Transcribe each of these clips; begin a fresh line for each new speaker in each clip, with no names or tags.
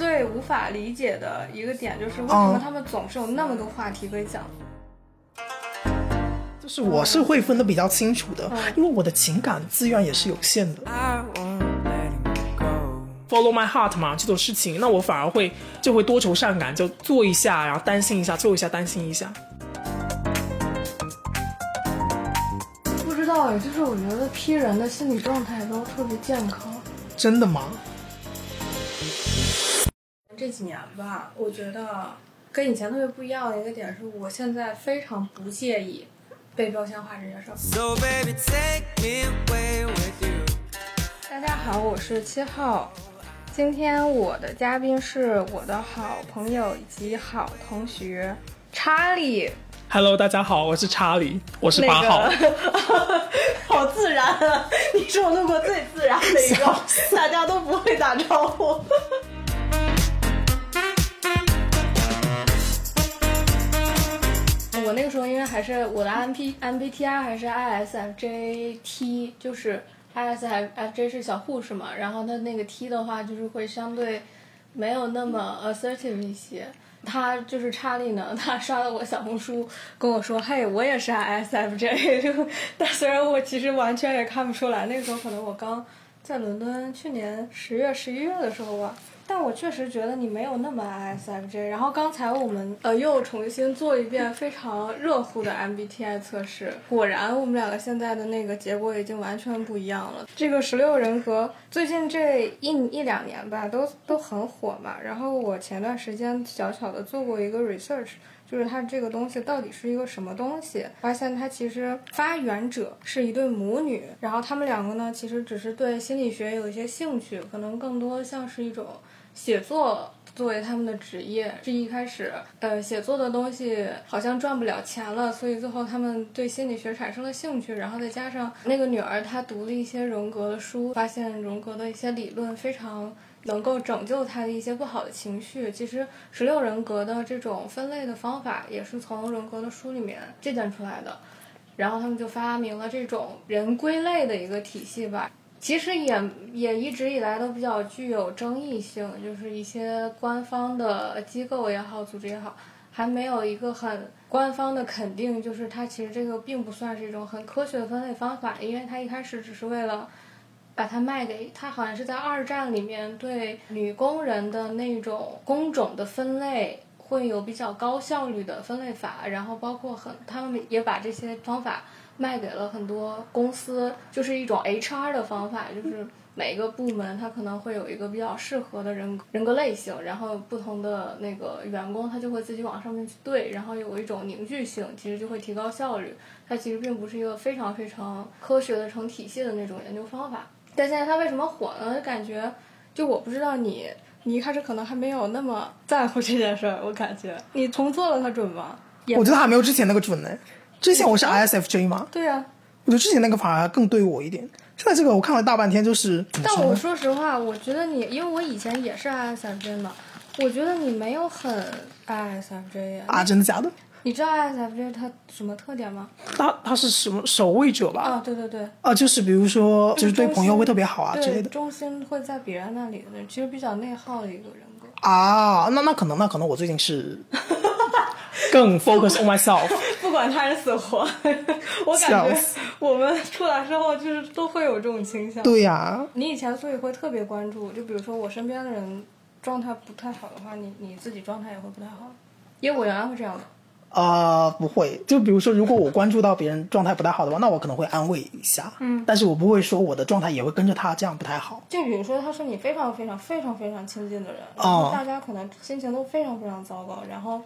最无法理解的一个点就是为什么他们总是有那么多话题可以讲。
就是我是会分的比较清楚的，因为我的情感资源也是有限的。Follow my heart 嘛，这种事情，那我反而会就会多愁善感，就做一下，然后担心一下，做一下，担心一下。
不知道哎，就是我觉得 P 人的心理状态都特别健康。
真的吗？
这几年吧，我觉得跟以前特别不一样的一个点是，我现在非常不介意。被标签化这件事儿。大家好，我是七号。今天我的嘉宾是我的好朋友以及好同学查理。
Hello，大家好，我是查理，我是八号。
好自然啊！你是我弄过最自然的一个，大家都不会打招呼。我那个时候因为还是我的 M P M B T I 还是 I S F J T，就是 I S F F J 是小护士嘛，然后他那个 T 的话就是会相对没有那么 assertive 一些。他就是查理呢，他刷了我小红书跟我说，嘿，我也是 I S F J，但虽然我其实完全也看不出来，那个时候可能我刚在伦敦，去年十月十一月的时候吧。但我确实觉得你没有那么 ISFJ。然后刚才我们呃又重新做一遍非常热乎的 MBTI 测试，果然我们两个现在的那个结果已经完全不一样了。这个十六人格最近这一一两年吧，都都很火嘛。然后我前段时间小小的做过一个 research，就是它这个东西到底是一个什么东西，发现它其实发源者是一对母女，然后他们两个呢其实只是对心理学有一些兴趣，可能更多像是一种。写作作为他们的职业，是一开始，呃，写作的东西好像赚不了钱了，所以最后他们对心理学产生了兴趣，然后再加上那个女儿她读了一些荣格的书，发现荣格的一些理论非常能够拯救她的一些不好的情绪。其实十六人格的这种分类的方法也是从荣格的书里面借鉴出来的，然后他们就发明了这种人归类的一个体系吧。其实也也一直以来都比较具有争议性，就是一些官方的机构也好，组织也好，还没有一个很官方的肯定，就是它其实这个并不算是一种很科学的分类方法，因为它一开始只是为了把它卖给它，好像是在二战里面对女工人的那种工种的分类会有比较高效率的分类法，然后包括很他们也把这些方法。卖给了很多公司，就是一种 HR 的方法，就是每个部门它可能会有一个比较适合的人人格类型，然后不同的那个员工他就会自己往上面去对，然后有一种凝聚性，其实就会提高效率。它其实并不是一个非常非常科学的成体系的那种研究方法。但现在它为什么火呢？感觉就我不知道你，你一开始可能还没有那么在乎这件事儿，我感觉你重做了它准吗？
我觉得还没有之前那个准呢。之前我是 ISFJ 吗？
对啊，
我觉得之前那个反而更对我一点。现在这个我看了大半天，就是。
但我说实话，我觉得你，因为我以前也是 ISFJ 嘛，我觉得你没有很 ISFJ
啊。真的假的？
你知道 ISFJ 它什么特点吗？
它它是什么守卫者吧？
啊，对对对。
啊，就是比如说，就是对朋友会特别好啊之类的。
中心会在别人那里的，其实比较内耗的一个人格。
啊，那那可能那可能我最近是。更 focus on myself，
不管他人死活，我感觉我们出来之后就是都会有这种倾向。
对呀，
你以前所以会特别关注，就比如说我身边的人状态不太好的话，你你自己状态也会不太好。因为我原来会这样的。
啊，不会。就比如说，如果我关注到别人状态不太好的话，那我可能会安慰一下。
嗯。
但是我不会说我的状态也会跟着他这样不太好。
就比如说，他是你非常非常非常非常亲近的人，然后大家可能心情都非常非常糟糕，然后。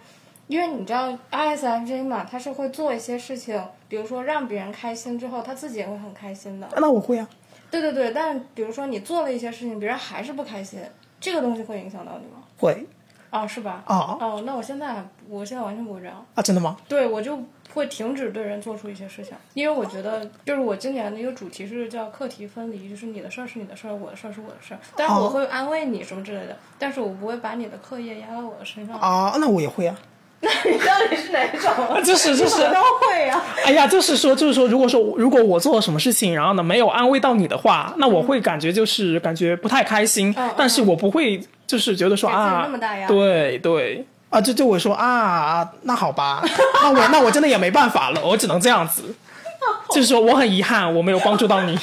因为你知道 ISFJ 嘛，他是会做一些事情，比如说让别人开心之后，他自己也会很开心的。
那我会啊。
对对对，但比如说你做了一些事情，别人还是不开心，这个东西会影响到你吗？
会。
啊，是吧？
哦。
哦，那我现在，我现在完全不会这样。
啊，真的吗？
对，我就会停止对人做出一些事情，因为我觉得，就是我今年的一个主题是叫课题分离，就是你的事儿是你的事儿，我的事儿是我的事儿。但是我会安慰你什么之类的，但是我不会把你的课业压到我的身上。
啊，那我也会啊。
你到底是哪种？
就是就是。
都会啊、
哎呀，就是说，就是说，如果说如果我做了什么事情，然后呢没有安慰到你的话，那我会感觉就是感觉不太开心，但是我不会就是觉得说啊
那么大压，力
对对。啊，就就我说啊，那好吧，那我那我真的也没办法了，我只能这样子，就是说我很遗憾我没有帮助到你。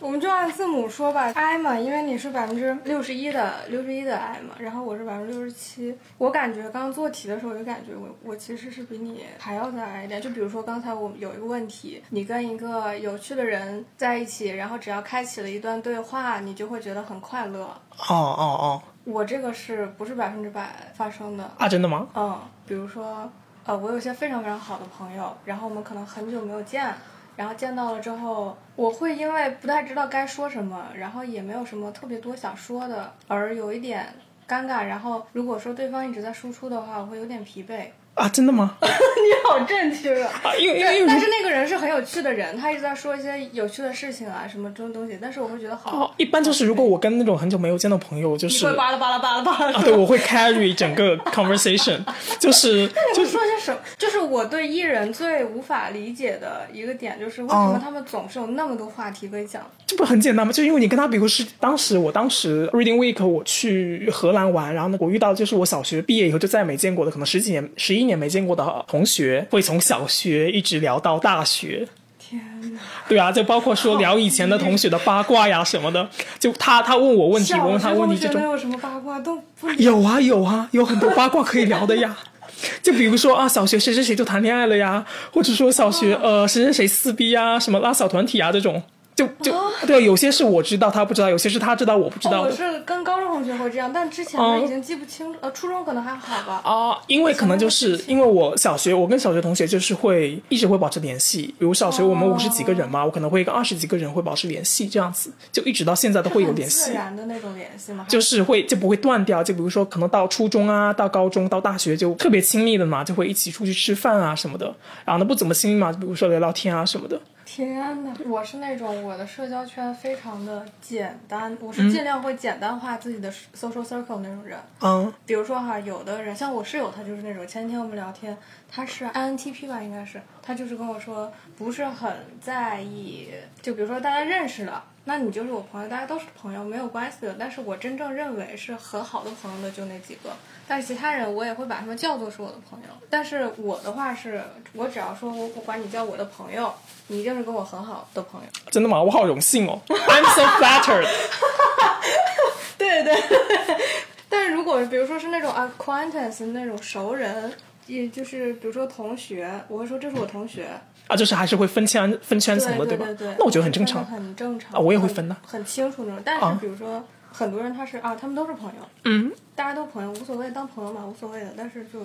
我们就按字母说吧，I 嘛，因为你是百分之六十一的六十一的 I 嘛，然后我是百分之六十七。我感觉刚做题的时候，就感觉我我其实是比你还要再 I 一点。就比如说刚才我有一个问题，你跟一个有趣的人在一起，然后只要开启了一段对话，你就会觉得很快乐。
哦哦哦
我这个是不是百分之百发生的？
啊，真的吗？
嗯，比如说，呃，我有一些非常非常好的朋友，然后我们可能很久没有见，然后见到了之后，我会因为不太知道该说什么，然后也没有什么特别多想说的，而有一点尴尬。然后如果说对方一直在输出的话，我会有点疲惫。
啊，真的吗？
你好正确啊！
啊，因为因为
但是那个人是很有趣的人，他一直在说一些有趣的事情啊，什么这种东西，但是我会觉得好，
哦，一般就是如果我跟那种很久没有见的朋友，就是
会巴拉巴拉巴拉巴拉。
啊，对，我会 carry 整个 conversation，就是
就说些什么？就是我对艺人最无法理解的一个点，就是为什么他们总是有那么多话题可以讲。
这不很简单吗？就因为你跟他，比如是当时我当时 Reading Week 我去荷兰玩，然后呢，我遇到就是我小学毕业以后就再也没见过的，可能十几年、十一年没见过的同学，会从小学一直聊到大学。
天哪！
对啊，就包括说聊以前的同学的八卦呀什么的，就他他问我问题，我问他问题，这种
小学同学能有什么八卦都不
有啊有啊，有很多八卦可以聊的呀。就比如说啊，小学谁谁谁就谈恋爱了呀，或者说小学呃谁谁谁撕逼呀，什么拉小团体啊这种，就就对，有些是我知道他不知道，有些是他知道我不知道
我是跟高中同学会这样，但之前
哦
的已经记不清楚。呃，初中可能还好吧。
啊，因为可能就是因为我小学，我跟小学同学就是会一直会保持联系。比如小学我们五十几个人嘛，我可能会跟二十几个人会保持联系，这样子就一直到现在都会有
很
联系
自。然的那种联系吗？
就是会就不会断掉，就比如说可能到初中啊，到高中，到大学就特别亲密的嘛，就会一起出去吃饭啊什么的。然后呢不怎么亲密嘛，比如说聊聊天啊什么的。
天呐，我是那种我的社交圈非常的简单，我是尽量会简单化自己的 social circle 那种人。
嗯
比如说哈，有的人像我室友，他就是那种前几天我们聊天，他是 INTP 吧，应该是，他就是跟我说不是很在意，就比如说大家认识了，那你就是我朋友，大家都是朋友，没有关系的。但是我真正认为是很好的朋友的就那几个，但是其他人我也会把他们叫做是我的朋友。但是我的话是，我只要说我我管你叫我的朋友，你一定是跟我很好的朋友。
真的吗？我好荣幸哦，I'm so flattered。
对对，但是如果比如说是那种 acquaintance 那种熟人，也就是比如说同学，我会说这是我同学，
啊，就是还是会分圈分圈层的，吧？
对对对，
那我觉得很正常
很正常
啊我也会分的
很清楚那种。但
啊
是比如说很多人他是啊，他们都是朋友，
嗯，
大家都朋友无所谓，当朋友嘛无所谓的，但是就。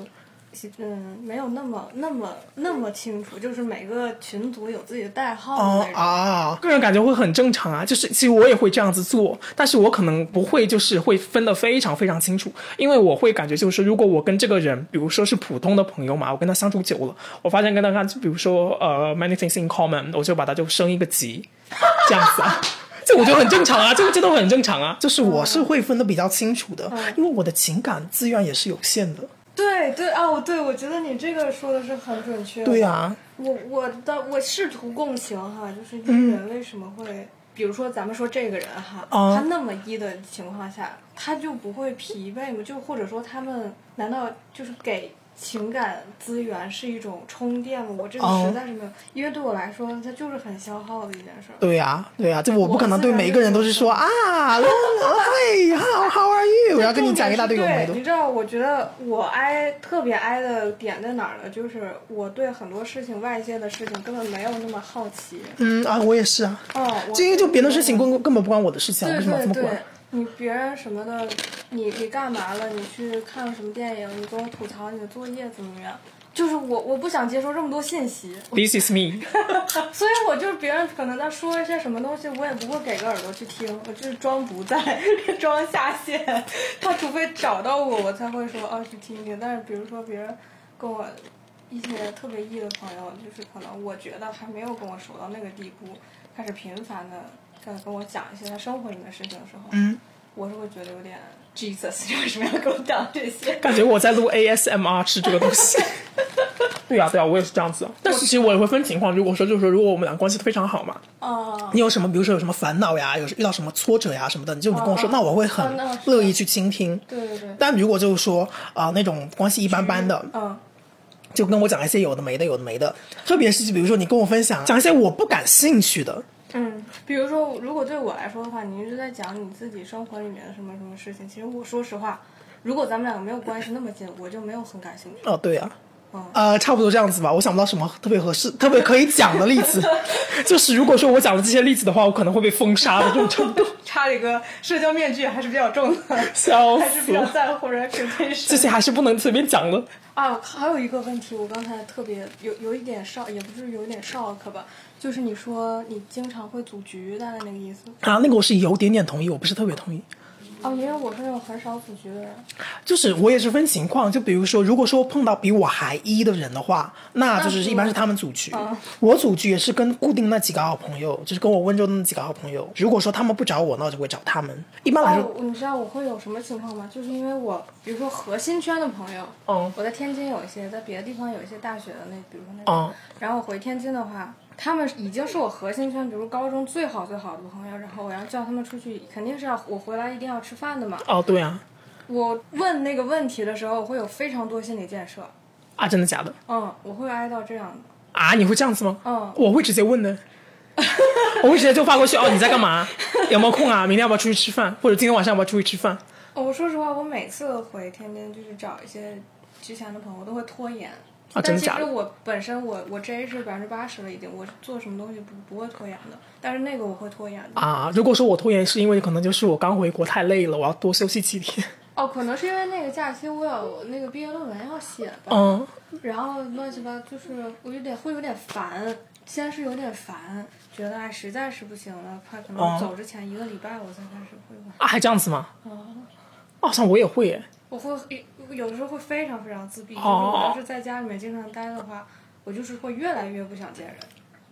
嗯，没有那么那么那么清楚，就是每个群组有自己的代号的
哦。啊，个人感觉会很正常啊。就是其实我也会这样子做，但是我可能不会就是会分得非常非常清楚，因为我会感觉就是如果我跟这个人，比如说是普通的朋友嘛，我跟他相处久了，我发现跟他就比如说呃 many things in common，我就把他就升一个级，这样子啊。这我觉得很正常啊，这个这都很正常啊。就是我是会分的比较清楚的，因为我的情感资源也是有限的。
对对哦，对，我觉得你这个说的是很准确的。
对呀、
我我的我试图共情哈，就是一
个
人为什么会，比如说咱们说这个人哈，
啊
他那么一的情况下，他就不会疲惫吗？就或者说他们难道就是给情感资源是一种充电吗？我这个
哦
实在是没有，因为对我来说，它就是很消耗的一件事儿。
对呀、对呀、这我不可能对每一个人都是说啊，嘿，how how are you？我要跟你讲一大堆有没
对，
的
你。知道，我觉得我挨特别挨的点在哪儿呢？就是我对很多事情外界的事情根本没有那么好奇。
嗯啊，我也是啊。
哦，我
就因为就别的事情根根本不关我的事情为什么要这么管？，
你别人什么的，你你干嘛了？你去看了什么电影？你跟我吐槽你的作业怎么样？就是我我不想接收这么多信息
，This is me。
所以我就是别人可能在说一些什么东西，我也不会给个耳朵去听，我就是装不在，装下线。他除非找到我，我才会说哦去听听。但是比如说别人跟我一些特别异的朋友，就是可能我觉得还没有跟我熟到那个地步，开始频繁的跟跟我讲一些他生活里面的事情的时候，
嗯，
我是会觉得有点 Jesus，你为什么要跟我讲这些？
感觉我在录 ASMR 吃这个东西。对 呀、对呀、我也是这样子。但是其实我也会分情况，如果说就是说，如果我们俩关系非常好嘛，
哦，
你有什么，比如说有什么烦恼呀，有遇到什么挫折呀什么的，你就你跟我说，
哦
那我会
哦
很乐意去倾听。
对对对，
但如果就是说啊、那种关系一般般的，
嗯，
就跟我讲一些有的没的，有的没的，特别是比如说你跟我分享讲一些我不感兴趣的，
嗯，比如说，如果对我来说的话，你一直在讲你自己生活里面的什么什么事情，其实我说实话，如果咱们两个没有关系那么近，我就没有很感兴趣。
哦，对呀、
嗯
呃，差不多这样子吧。我想不到什么特别合适、特别可以讲的例子。
就是如果说我讲了这些例子的话，我可能会被封杀的这种程度。
差了一个社交面具，还是比较重的，
笑
还是比较，在乎 reputation。
这些还是不能随便讲的。
啊，还有一个问题，我刚才特别有有一点 shock，也不是有一点 shock 吧，就是你说你经常会组局，大概那个意思。
啊，那个我是有点点同意，我不是特别同意。
哦，因为我是那种很少组局的人。
就是我也是分情况，就比如说，如果说碰到比我还一的人的话，那就是一般是他们组局。
嗯
我组局也是跟固定那几个好朋友，就是跟我温州的那几个好朋友。如果说他们不找我，那我就会找他们。一般来说，
哦，你知道我会有什么情况吗？就是因为我，比如说核心圈的朋友，
嗯
我在天津有一些，在别的地方有一些大学的那，比如说那种，
嗯
然后我回天津的话，他们已经是我核心圈，比如高中最好最好的朋友，然后我要叫他们出去，肯定是要我回来一定要吃饭的嘛。
哦，对啊，
我问那个问题的时候，我会有非常多心理建设，
啊，真的假的？
嗯，我会挨到这样的，
啊，你会这样子吗？
嗯，
我会直接问的，我会直接就发过去。哦，你在干嘛？有没有空啊？明天要不要出去吃饭？或者今天晚上要不要出去吃饭？
哦我说实话，我每次回天津就是找一些之前的朋友，我都会拖延。
啊真
但其
的假的
实我本身我我 J 是百分之八十了已经，我做什么东西不不会拖延的，但是那个我会拖延的。
啊，如果说我拖延，是因为可能就是我刚回国太累了，我要多休息几天。
哦，可能是因为那个假期我有那个毕业论文要写吧，
嗯，
然后乱七八，就是我有点会有点烦，先是有点烦，觉得哎实在是不行了，快可能
哦
走之前一个礼拜我才开始会吧。
啊，还这样子吗？
哦，
好像我也会耶。
我会有的时候会非常非常自闭，就是
哦。
我要是在家里面经常待的话，我就是会越来越不想见人，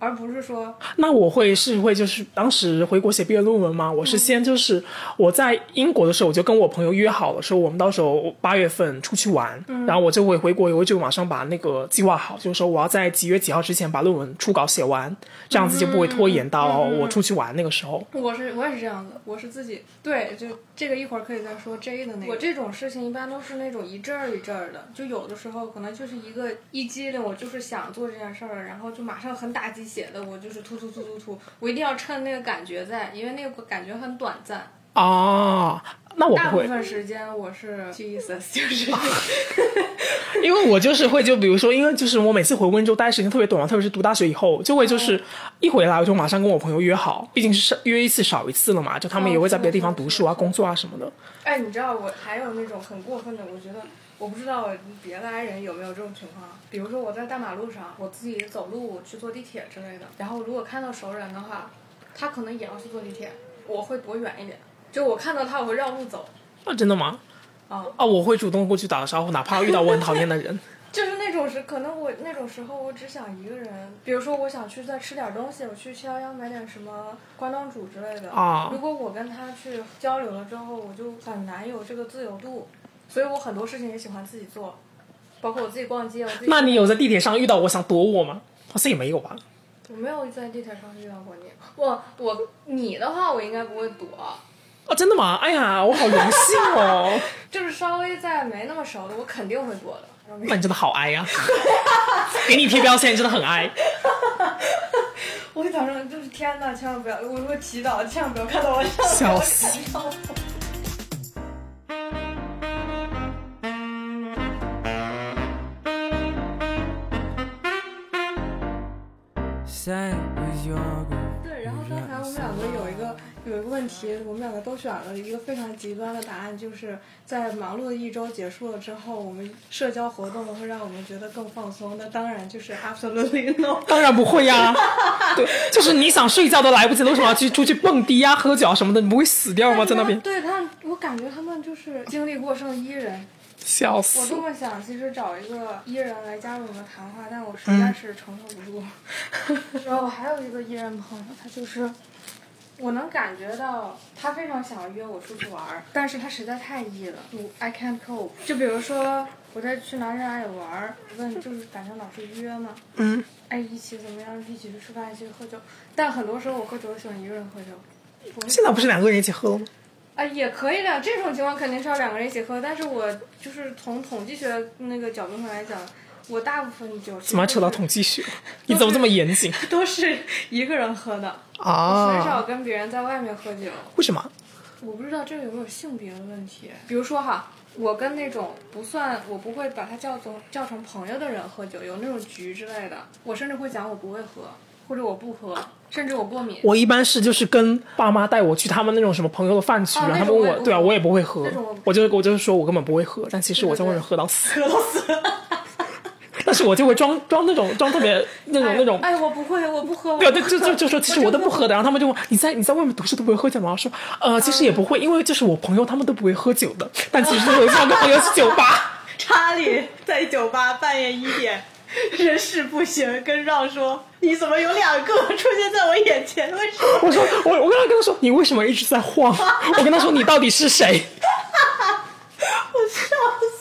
而不是说
那我会是会就是当时回国写毕业论文吗，我是先就是我在英国的时候，我就跟我朋友约好了，说我们到时候八月份出去玩，然后我就会回国以后就马上把那个计划好，就是说我要在几月几号之前把论文初稿写完，这样子就不会拖延到我出去玩那个时候。
我是我也是这样的，我是自己对，就这个一会儿可以再说 J 的那个。我这种事情一般都是那种一阵儿一阵儿的，就有的时候可能就是一个一激灵，我就是想做这件事儿，然后就马上很打鸡血的，我就是突突突突突，我一定要趁那个感觉在，因为那个感觉很短暂。
啊，那我不会，
大部分时间我是 Jesus，就是
因为我就是会就比如说，因为就是我每次回温州待时间特别短嘛，特别是读大学以后，就会就是一回来我就马上跟我朋友约好，毕竟是少约一次少一次了嘛，就他们也会在别的地方读书啊、工作啊什么的。
哎，你知道我还有那种很过分的，我觉得我不知道别的爱人有没有这种情况。比如说我在大马路上，我自己走路去坐地铁之类的，然后如果看到熟人的话，他可能也要去坐地铁，我会躲远一点。就我看到他，我会绕路走。
啊，真的吗？
啊、
啊，我会主动过去打个招呼，哪怕遇到我很讨厌的人。
就是那种时，可能我那种时候我只想一个人，比如说我想去再吃点东西，我去七幺幺买点什么关东煮之类的。
啊
如果我跟他去交流了之后，我就很难有这个自由度，所以我很多事情也喜欢自己做，包括我自己逛街。我自己
那你有在地铁上遇到我想躲我吗？好像也没有吧。
我没有在地铁上遇到过你。我我你的话，我应该不会躲，
哦，真的吗？哎呀，我好荣幸哦。
就是稍微在没那么熟的，我肯定会躲的。
那你真的好哀呀、给你贴标签真的很哀。
我早上，就是天呐，千万不要！我我祈祷，千万不要看到我上
笑死
问题，我们两个都选了一个非常极端的答案，就是在忙碌的一周结束了之后，我们社交活动会让我们觉得更放松。那当然就是 absolutely no。
当然不会呀、对，就是你想睡觉都来不及，为什么要去出去蹦迪呀、喝酒啊什么的？你不会死掉吗？在那边
对他，我感觉他们就是精力过剩 E 人。
笑死我
这。么想，其实找一个 E 人来加入我们谈话，但我实
嗯
在是承受不住。然后我还有一个 E 人朋友，他就是我能感觉到他非常想约我出去玩儿，但是他实在太 E 了，我 I can't cope。就比如说我在去哪里哪里玩儿，问就是反正老是约嘛，
嗯，
哎一起怎么样，一起去吃饭，一起去喝酒。但很多时候我喝酒，我喜欢一个人喝酒。
现在不是两个人一起喝了吗？
啊，也可以的，这种情况肯定是要两个人一起喝。但是我就是从统计学那个角度上来讲，我大部分酒
怎么扯到统计学？你怎么这么严谨
都是一个人喝的，
啊，
很少跟别人在外面喝酒。
为什么？
我不知道这个有没有性别的问题。比如说哈，我跟那种不算，我不会把他叫做叫成朋友的人喝酒，有那种局之类的，我甚至会讲我不会喝，或者我不喝，甚至我过敏。
我一般是就是跟爸妈带我去他们那种什么朋友的饭局，
哦
然后他们问我，对啊，我也不会喝
我
就我就是说我根本不会喝，但其实我在外面喝到死，
喝到死。
但是我就会装装那种装特别那种那种。
哎，我不会，我不喝。
对对，就就就说其实我都不喝的，然后他们就问你在你在外面读书都不会喝酒吗？我说呃其实也不会，因为就是我朋友他们都不会喝酒的，但其实有一次跟朋友去酒吧，
查理在酒吧半夜一点，人事不行，跟让说你怎么有两个出现在我眼前？为什么？
我说我我跟他跟他说你为什么一直在晃？我跟他说你到底是谁？
我笑死！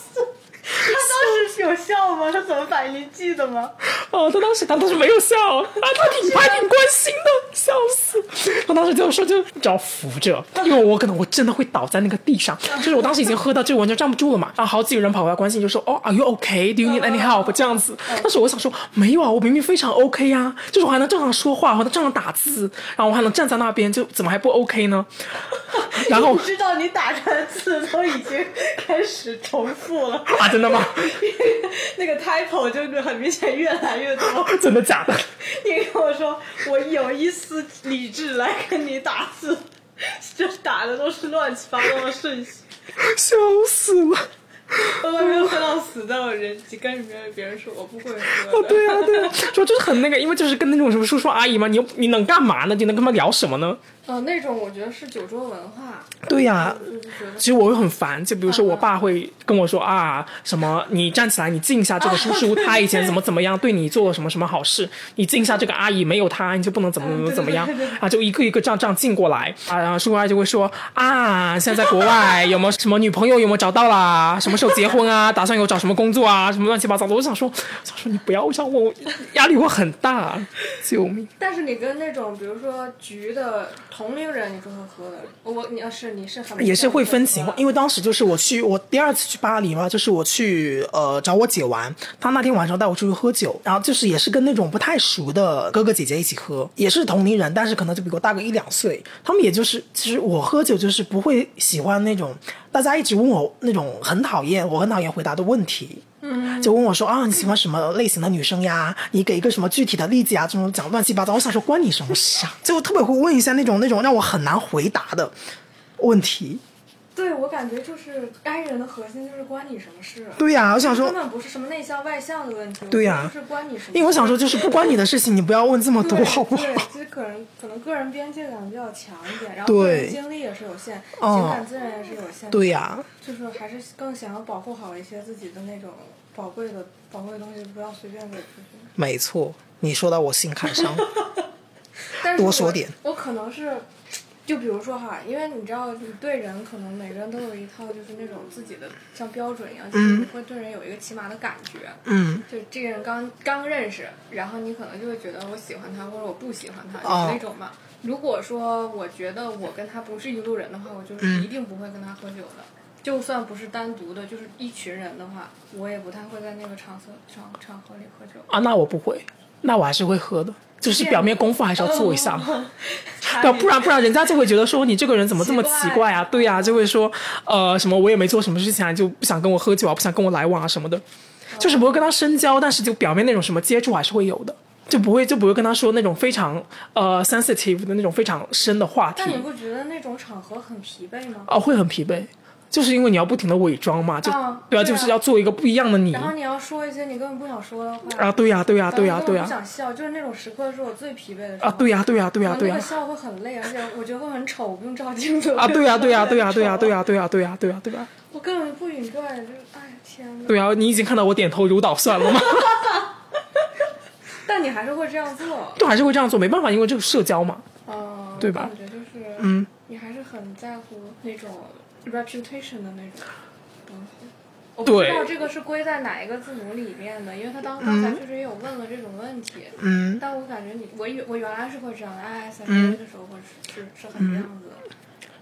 有笑吗？他怎么反应？你记得吗？
哦，他当时他当时没有笑啊，他挺他挺关心的，笑死。他当时就说就只要扶着，因为我可能我真的会倒在那个地上，就是我当时已经喝到就完全站不住了嘛。然后好几个人跑过来关心，就说哦，Are you okay? Do you need any help？这样子。但是我想说没有啊，我明明非常 OK 呀、就是我还能正常说话，我还能正常打字，然后我还能站在那边，就怎么还不 OK 呢？然后
你知道你打出来的字都已经开始重复了，
啊，真的吗？
那个 typo 就是很明显越来越多。
真的假的？
你跟我说，我有一丝理智来跟你打字，这打的都是乱七八糟的顺序。
笑死了。
我还没有喝到死，在我人跟里面别人说我不会喝哦。
对啊，对啊，说就是很那个，因为就是跟那种什么叔叔阿姨嘛，你又你能干嘛呢？你能跟他们聊什么呢？
呃，那种我觉得是酒桌文化，
对呀、其实我会很烦，就比如说我爸会跟我说啊，什么你站起来，你敬一下这个叔叔，他以前怎么怎么样，对你做了什么什么好事，你敬一下这个阿姨，没有他你就不能怎么怎么怎么样啊，就一个一个这样这样敬过来啊，然后叔叔阿姨就会说啊，现在在国外有没有什么女朋友有没有找到啦？什么时候结婚啊？打算有找什么工作啊？什么乱七八糟的，我想说，想说你不要让我压力会很大，救命！
但是你跟那种比如说局的同龄人，你不会喝的。我你要是你是很
也是会分情
情
况，因为当时就是我去我第二次去巴黎嘛，就是我去呃找我姐玩，她那天晚上带我出去喝酒，然后就是也是跟那种不太熟的哥哥姐姐一起喝，也是同龄人，但是可能就比我大个一两岁，他们也就是其实我喝酒就是不会喜欢那种大家一直问我那种很讨厌我很讨厌回答的问题。嗯，就问我说啊，你喜欢什么类型的女生呀？你给一个什么具体的例子呀？这种讲乱七八糟，我想说关你什么事啊？就特别会问一下那种那种让我很难回答的问题。
对我感觉就是该人的核心就是关你什么事。
对呀、我想说
根，本不是什么内向外向的问题。
对呀
就是关你什么事。
因为我想说，就是不关你的事情，你不要问这么多，
对
好不好？
对，其实可能可能个人边界感比较强一点，然后
对
个人精力也是有限，
嗯
情感资源也是有限。
对呀、
就是还是更想要保护好一些自己的那种宝贵的宝贵的东西，不要随便给出去。
没错，你说到我心坎上。
但是
多说点。
我可能是，就比如说哈，因为你知道，你对人可能每个人都有一套就是那种自己的像标准一样，就是你会对人有一个起码的感觉。
嗯，
就这个人刚刚认识，然后你可能就会觉得我喜欢他或者我不喜欢他，
哦
有那种嘛。如果说我觉得我跟他不是一路人的话，我就是一定不会跟他喝酒的。就算不是单独的，就是一群人的话，我也不太会在那个场所场场合里喝酒。
啊，那我不会，那我还是会喝的，就是表面功夫还是要做一下嘛。不然不然人家就会觉得说你这个人怎么这么奇怪啊？对呀、就会说呃什么我也没做什么事情啊，就不想跟我喝酒啊，不想跟我来往啊什么的，就是不会跟他深交，但是就表面那种什么接触还是会有的。就不会就不会跟他说那种非常呃 sensitive 的那种非常深的话题
但你不觉得那种场合很疲惫吗？
哦、会很疲惫，就是因为你要不停的伪装嘛，就、对啊，
啊对啊
就是要做一个不一样的你
然后你要说一些你根本不想说的话
啊，对呀、对呀、对呀、对呀、
不想笑，就是那种时刻是我最疲惫的时候。
啊，对呀、对呀、对呀、对呀、
笑会很累，而且我觉得会很丑，我不用照镜子。
啊，对呀、对呀、对呀、
呀、
对呀、对呀、对呀、对呀、对呀、对呀、
我根本不 enjoy，就是哎天呐。
对啊，你已经看到我点头如捣蒜了吗？
但你还是会这样做，
就还是会这样做，没办法，因为这个社交嘛。
嗯，
对吧
感觉就是
嗯，
你还是很在乎那种 reputation 的那种东西。我不知道这个是归在哪一个字母里面的，因为他当刚才确实也有问了这种问题。
嗯，
但我感觉你，我原我原来是会这样的，ISFJ
嗯。
的时候会是是是很这样子的，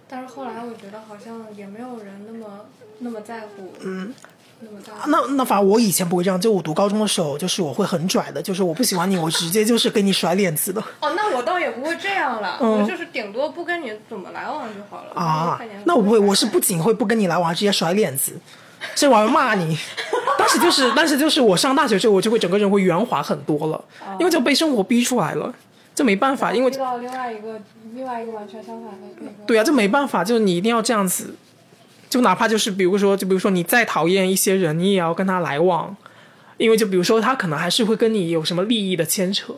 但是后来我觉得好像也没有人那么那么在乎，嗯，那。
那那反正我以前不会这样，就我读高中的时候，就是我会很拽的，就是我不喜欢你，我直接就是跟你甩脸子的
哦，那我倒也不会这样了，
嗯
我就是顶多不跟你怎么来往就好了。
啊。那我不会，我是不仅会不跟你来往，还直接甩脸子，甚至我还会骂你。但是就是，但是就是我上大学之后，我就会整个人会圆滑很多了，因为就被生活逼出来了，这没办法，因为
遇到另外一个另外一个完全相反的那个。
对啊，这没办法，就是你一定要这样子，就哪怕就是比如说，就比如说你再讨厌一些人，你也要跟他来往，因为就比如说他可能还是会跟你有什么利益的牵扯，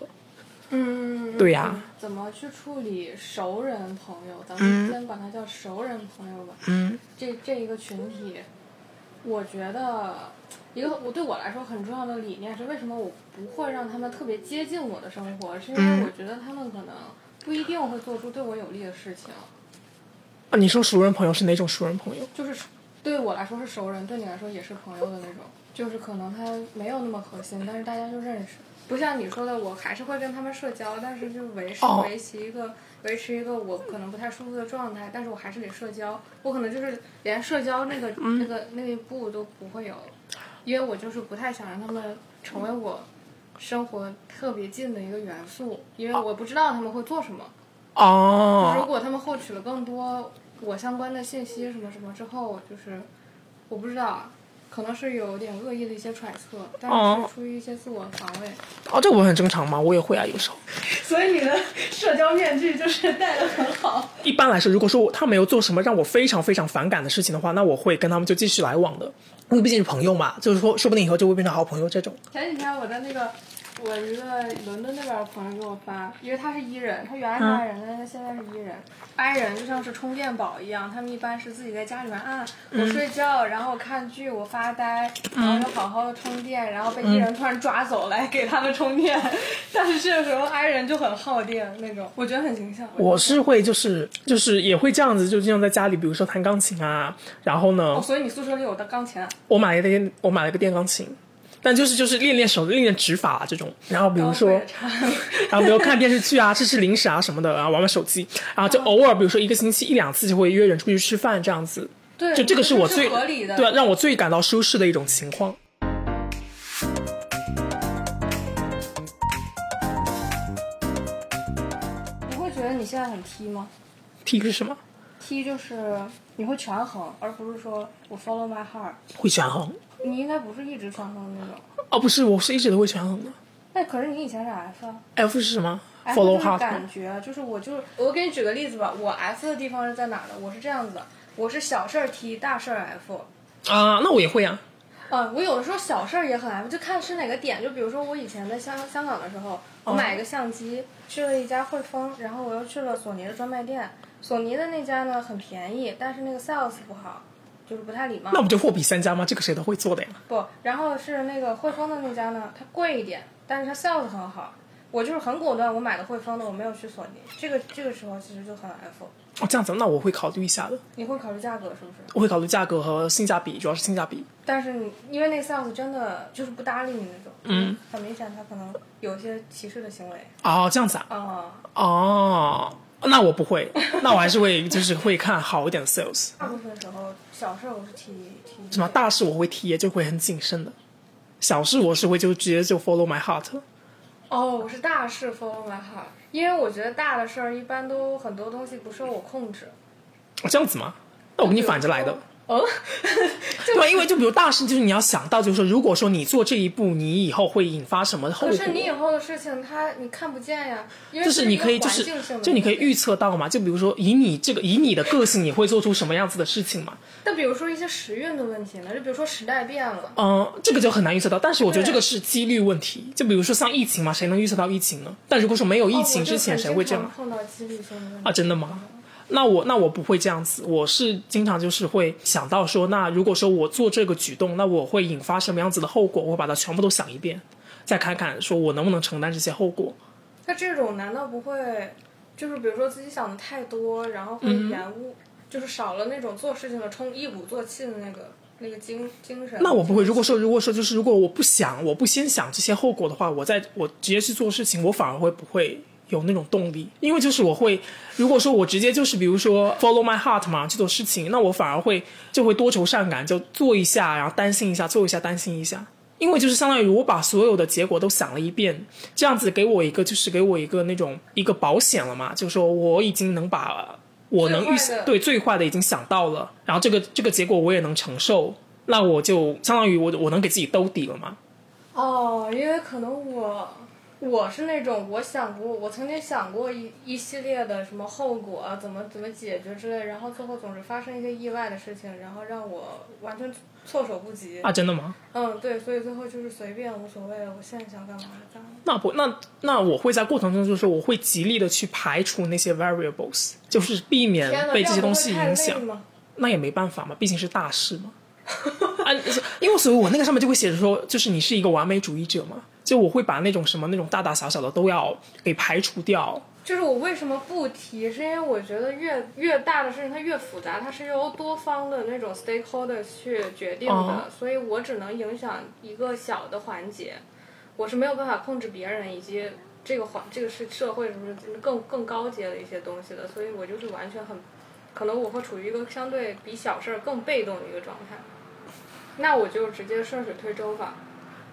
嗯，
对呀
怎么去处理熟人朋友？咱们先管他叫熟人朋友吧。
嗯
这这一个群体，我觉得一个我对我来说很重要的理念是，为什么我不会让他们特别接近我的生活？是因为我觉得他们可能不一定会做出对我有利的事情。
啊，你说熟人朋友是哪种熟人朋友？
就是对我来说是熟人，对你来说也是朋友的那种。就是可能他没有那么核心，但是大家就认识。不像你说的，我还是会跟他们社交，但是就维持、
哦
维持一个维持一个我可能不太舒服的状态，但是我还是得社交。我可能就是连社交那个、那个那一步都不会有，因为我就是不太想让他们成为我生活特别近的一个元素，因为我不知道他们会做什么。哦如
哦，
果他们获取了更多我相关的信息什么什么之后，就是我不知道啊，可能是有点恶意的一些揣测，但
哦
是出于一些自我防卫。
哦，这个我很正常吗，我也会啊，有时候。
所以你的社交面具就是戴的很好。
一般来说，如果说他没有做什么让我非常非常反感的事情的话，那我会跟他们就继续来往的，因为毕竟是朋友嘛，就是说说不定以后就会变成好朋友这种。
前几天我在那个我一个伦敦那边的朋友给我发，因为他是伊人，他原来是 I 人，但他现在是伊人。I 人就像是充电宝一样，他们一般是自己在家里面按，我睡觉，然后看剧，我发呆，然后就好好的充电，然后被伊人突然抓走来给他们充电。但是这个时候 I 人就很耗电那种，我觉得很形象。
我是会就是就是也会这样子，就经常在家里，比如说弹钢琴啊，然后呢，
哦，所以你宿舍里有的钢琴啊？
我买了一个我买了一个电钢琴，但就是就是练练手、练练指法啊这种。然后比如说，然后比如看电视剧啊、吃吃零食啊什么的，然后玩玩手机，然后就偶尔比如说一个星期一两次就会约人出去吃饭这样子。
对，
就这个是我
是
最
合理的。
对啊，让我最感到舒适的一种情况。
你会觉得你现在很 T 吗
？T 是什么？
T 就是你会权衡，而不是说我 follow my heart。
会权衡？
你应该不是一直权衡的那种。
哦，不是，我是一直都会权衡的。
那可是你以前是 F 啊
F 是什么
是
heart
感觉，就是我就是我给你举个例子吧，我 F 的地方是在哪儿呢？我是这样子的，我是小事儿 T，大事儿 F。
啊，那我也会啊。
啊，我有的时候小事儿也很 F，就看是哪个点。就比如说我以前在香香港的时候，我买一个相机，去了一家汇丰，然后我又去了索尼的专卖店。索尼的那家呢很便宜，但是那个 sales 不好，就是不太礼貌。
那不就货比三家吗？这个谁都会做的呀。
不，然后是那个汇丰的那家呢，它贵一点，但是它 sales 很好。我就是很果断，我买的汇丰的，我没有去索尼。这个这个时候其实就很 F。
哦，这样子，那我会考虑一下的。
你会考虑价格是不是？
我会考虑价格和性价比，主要是性价比。
但是你因为那个 sales 真的就是不搭理你那种，
嗯，
很明显他可能有一些歧视的行为
哦，这样子啊。
啊。
哦，那我不会，那我还是会就是会看好一点的 sales。
大部分时候小事我是 T T
什么大事我会提，就会很谨慎的。小事我是会就直接就 follow my heart。
哦，我是大事 follow my heart，因为我觉得大的事儿一般都很多东西不受我控制。
哦，这样子吗？那我跟你反着来的。
哦，
对吧？因为就比如大事，就是你要想到，就是说，如果说你做这一步，你以后会引发什么后果？
可是你以后的事情他你看不见呀，
就是你可以，就是就你可以预测到嘛。就比如说，以你这个以你的个性，你会做出什么样子的事情嘛？
那比如说一些时运的问题呢，就比如说时代变了，
嗯，这个就很难预测到。但是我觉得这个是几率问题。就比如说像疫情嘛，谁能预测到疫情呢？但如果说没有疫情之前，谁会这样
碰到几率性的问题
啊？真的吗？那我那我不会这样子，我是经常就是会想到说，那如果说我做这个举动，那我会引发什么样子的后果？我会把它全部都想一遍，再看看说我能不能承担这些后果。
那这种难道不会就是比如说自己想的太多，然后会
嗯
延误，就是少了那种做事情的冲一鼓作气的那个那个精精神。
那我不会。如果说，如果说就是如果我不想，我不先想这些后果的话，我在我直接去做事情，我反而会不会有那种动力？因为就是我会，如果说我直接就是比如说 follow my heart 嘛去做事情，那我反而会就会多愁善感，就做一下，然后担心一下，做一下，担心一下。因为就是相当于我把所有的结果都想了一遍，这样子给我一个就是给我一个那种一个保险了嘛，就是说我已经能把我能预对最坏的已经想到了，然后这个这个结果我也能承受，那我就相当于我我能给自己兜底了嘛。
哦，因为可能我我是那种我想过，我曾经想过一一系列的什么后果怎么怎么解决之类，然后最后总是发生一些意外的事情，然后让我完全措手不及。
啊，真的吗？
嗯，对，所以最后就是随便无所谓了，我现在想干嘛干嘛。
那不那那我会在过程中就是我会极力的去排除那些 variables，就是避免，被这些东西影响？那也没办法嘛，毕竟是大事嘛。啊，因为所以我那个上面就会写着说，就是你是一个完美主义者嘛，就我会把那种什么那种大大小小的都要给排除掉。
就是我为什么不提，是因为我觉得越越大的事情它越复杂，它是由多方的那种 stakeholder 去决定的，
哦
所以我只能影响一个小的环节，我是没有办法控制别人以及这个环这个是社会什么更更高阶的一些东西的，所以我就是完全很，可能我会处于一个相对比小事儿更被动的一个状态，那我就直接顺水推舟吧。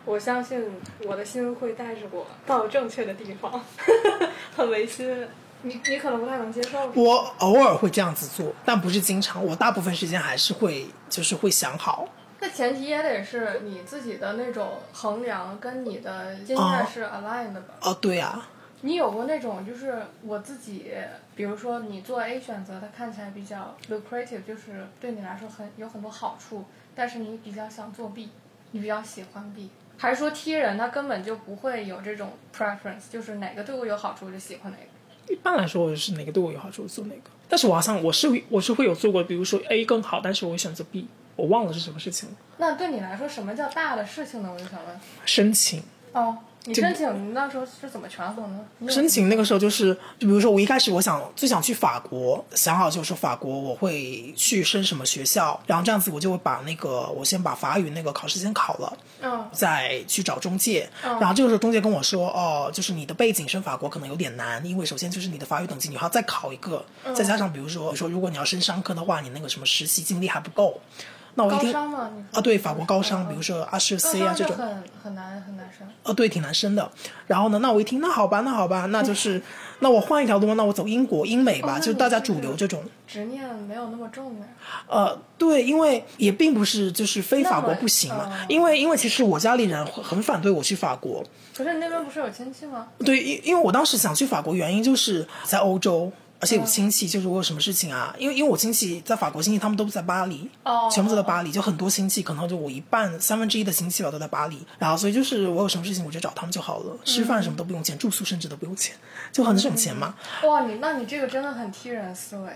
我相信我的心会带着我到正确的地方，很违心。你你可能不太能接受。
我偶尔会这样子做，但不是经常。我大部分时间还是会，就是会想好。
那前提也得是你自己的那种衡量跟你的心态是 align 的吧？
哦，对啊，
你有过那种就是我自己，比如说你做 A 选择，它看起来比较 lucrative，就是对你来说很有很多好处，但是你比较想做 B，你比较喜欢 B，还是说 T 人他根本就不会有这种 preference，就是哪个对我有好处我就喜欢哪个。
一般来说，我是哪个对我有好处我做哪个。但是我好像我是我是会有做过，比如说 A 更好，但是我会选择 B，我忘了是什么事情了。
那对你来说，什么叫大的事情呢？我就想问。
申请
哦，你申请你那时候是怎么权衡的？
申请那个时候就是，就比如说我一开始我想最想去法国，想好就是法国我会去升什么学校，然后这样子我就会把那个我先把法语那个考试先考了，
嗯。
再去找中介，然后这个时候中介跟我说，哦，就是你的背景升法国可能有点难，因为首先就是你的法语等级你还要再考一个，再加上比如说，比如说如果你要升商科的话，你那个什么实习经历还不够，那我一
高
听啊，对，法国高商，
嗯
比如说阿什
高
C 啊这种，
很很难很难升。
哦，对，挺难升的。然后呢，那我一听，那好吧，那好吧，那就是，那我换一条路，那我走英国、英美吧，
哦
就是大家主流这种。
执念没有那么重呀。
呃，对，因为也并不是就是非法国不行嘛，
哦
因为因为其实我家里人很很反对我去法国，
可是你那边不是有亲戚吗？
对，因因为我当时想去法国，原因就是在欧洲。而且有
嗯
亲戚，就是我有什么事情啊？因为因为我亲戚在法国亲戚，他们都在巴黎，
哦
全部都在巴黎，就很多亲戚，可能就我一半三分之一的亲戚吧都在巴黎。然后所以就是我有什么事情我就找他们就好了，吃饭什么都不用钱，住宿甚至都不用钱，就很省钱嘛。
哇，你那你这个真的很踢人思维，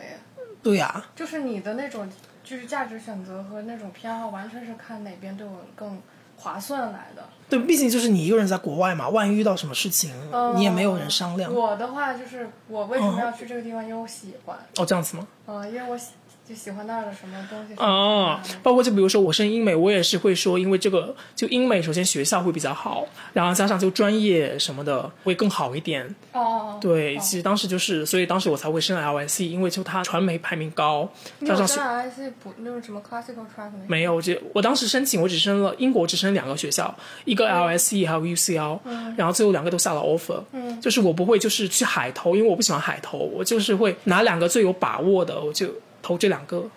对呀、
就是你的那种就是价值选择和那种偏好，完全是看哪边对我更划算来的。
对，毕竟就是你一个人在国外嘛，万一遇到什么事情，你也没有人商量。
我的话就是我为什么要去这个地方？因为我喜欢，
哦，这样子吗？
嗯、因为我喜就喜欢那儿的什么东西。
哦，包括就比如说我升英美，我也是会说，因为这个就英美首先学校会比较好，然后加上就专业什么的会更好一点。
哦
对，
哦
其实当时就是，所以当时我才会升 LSE，因为就它传媒排名高，加上是
你有升 IC 补那种什么 classical track
没有，我只我当时申请我只升了英国只升两个学校，一个 LSE 还有 UCL，、然后最后两个都下了 offer。嗯，就是我不会就是去海投，因为我不喜欢海投，我就是会拿两个最有把握的，我就投这两个。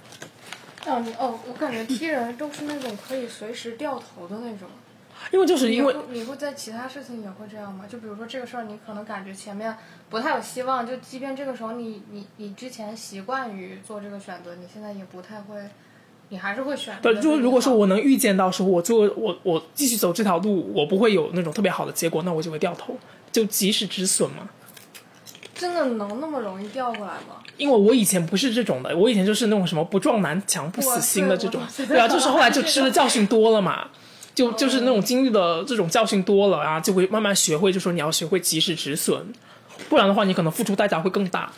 哦，你哦，我感觉踢人都是那种可以随时掉头的那种。
因为就是因为
你会在其他事情也会这样吗？就比如说这个事儿，你可能感觉前面不太有希望，就即便这个时候你你你之前习惯于做这个选择，你现在也不太会，你还是会选择
对。就如果说我能预见到说我做我我继续走这条路，我不会有那种特别好的结果，那我就会掉头，就及时止损嘛。
真的能那么容易调过来吗？
因为我以前不是这种的，我以前就是那种什么不撞南墙不死心的这种对啊，就是后来就吃的教训多了嘛，就就是那种经历的这种教训多了，然后就会慢慢学会，就说你要学会及时止损。
不然的话你可能付出代价会更大。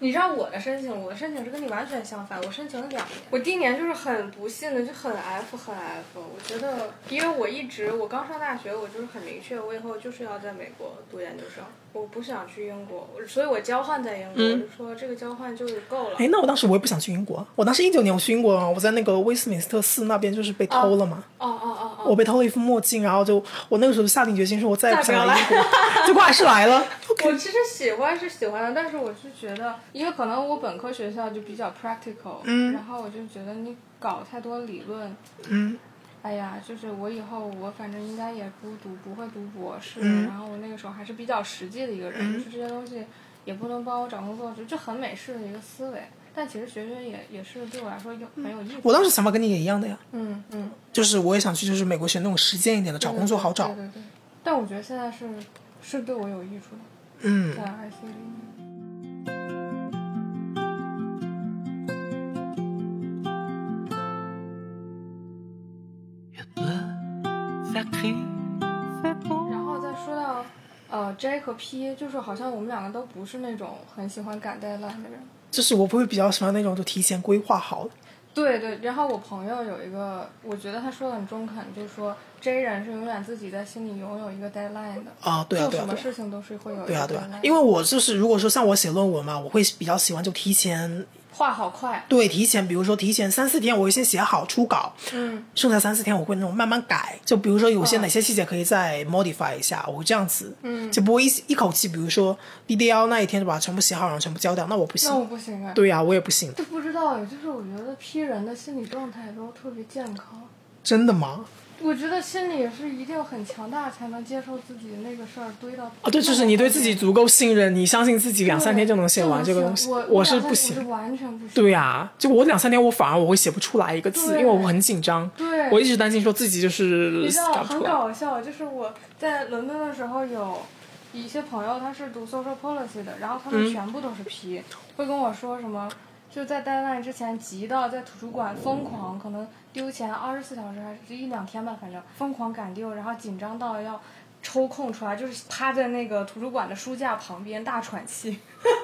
你知道我的申请，我的申请是跟你完全相反。我申请了两年，我第一年就是很不幸的，就很 F 很 F。我觉得，因为我一直我刚上大学，我就是很明确，我以后就是要在美国读研究生，我不想去英国，所以我交换在英国，我就说这个交换就够了。
哎，那我当时我也不想去英国，我当时一九年我去英国，我在那个威斯敏斯特寺那边就是被偷了嘛，
哦哦哦哦，
我被偷了一副墨镜，然后就我那个时候下定决心说，我再也不想来英国，结果还是来了。
我其实喜欢是喜欢的，但是我是觉得，因为可能我本科学校就比较 practical，
嗯
然后我就觉得你搞太多理论，
嗯，
哎呀，就是我以后我反正应该也不读不会读博士，
嗯
然后我那个时候还是比较实际的一个人，
嗯
就是这些东西也不能帮我找工作，就就很美式的一个思维。但其实学学也也是对我来说有很有意思。
我当时想法跟你也一样的呀，
嗯嗯，
就是我也想去，就是美国学那种实践一点的，找工作好找
对。对对。但我觉得现在是是对我有益处的，
嗯
在 IC 里面。然后再说到呃 J 和 P，就是好像我们两个都不是那种很喜欢赶 deadline 的人。
就是我不会比较喜欢那种就提前规划好。
对对，然后我朋友有一个，我觉得他说的很中肯，就是说 J 人是永远自己在心里拥有一个 deadline 的，
啊，对啊，对啊，对啊，
做什么事情都是会有一个
对啊
，deadline，
对啊，因为我就是如果说像我写论文嘛，我会比较喜欢就提前，
画好快，
对，提前，比如说提前三四天，我会先写好初稿，
嗯，
剩下三四天我会那种慢慢改，就比如说有些哪些细节可以再 modify 一下，我会这样子，
嗯。
就不会一一口气，比如说 DDL 那一天就把它全部写好，然后全部交掉，那我不行。
那。我不行啊。
对呀、我也不行，
就不知道哎，就是我觉得批人的心理状态都特别健康。
真的吗？
我觉得心里是一定很强大，才能接受自己那个事儿堆到
啊，对，就是你对自己足够信任，你相信自己两三天就能写完这个东西，
我
是不行。
完全不行。
对呀、就我两三天，我反而我会写不出来一个字，因为我很紧张。
对
我一直担心说自己就是
你知道很。搞笑，就是我在伦敦的时候有一些朋友，他是读 social policy 的，然后他们
嗯
全部都是 P，、会跟我说什么，就在 deadline 之前急到在图书馆疯狂，可能丢钱二十四小时还是一两天吧，反正疯狂赶丢，然后紧张到要。抽空出来，就是趴在那个图书馆的书架旁边大喘气，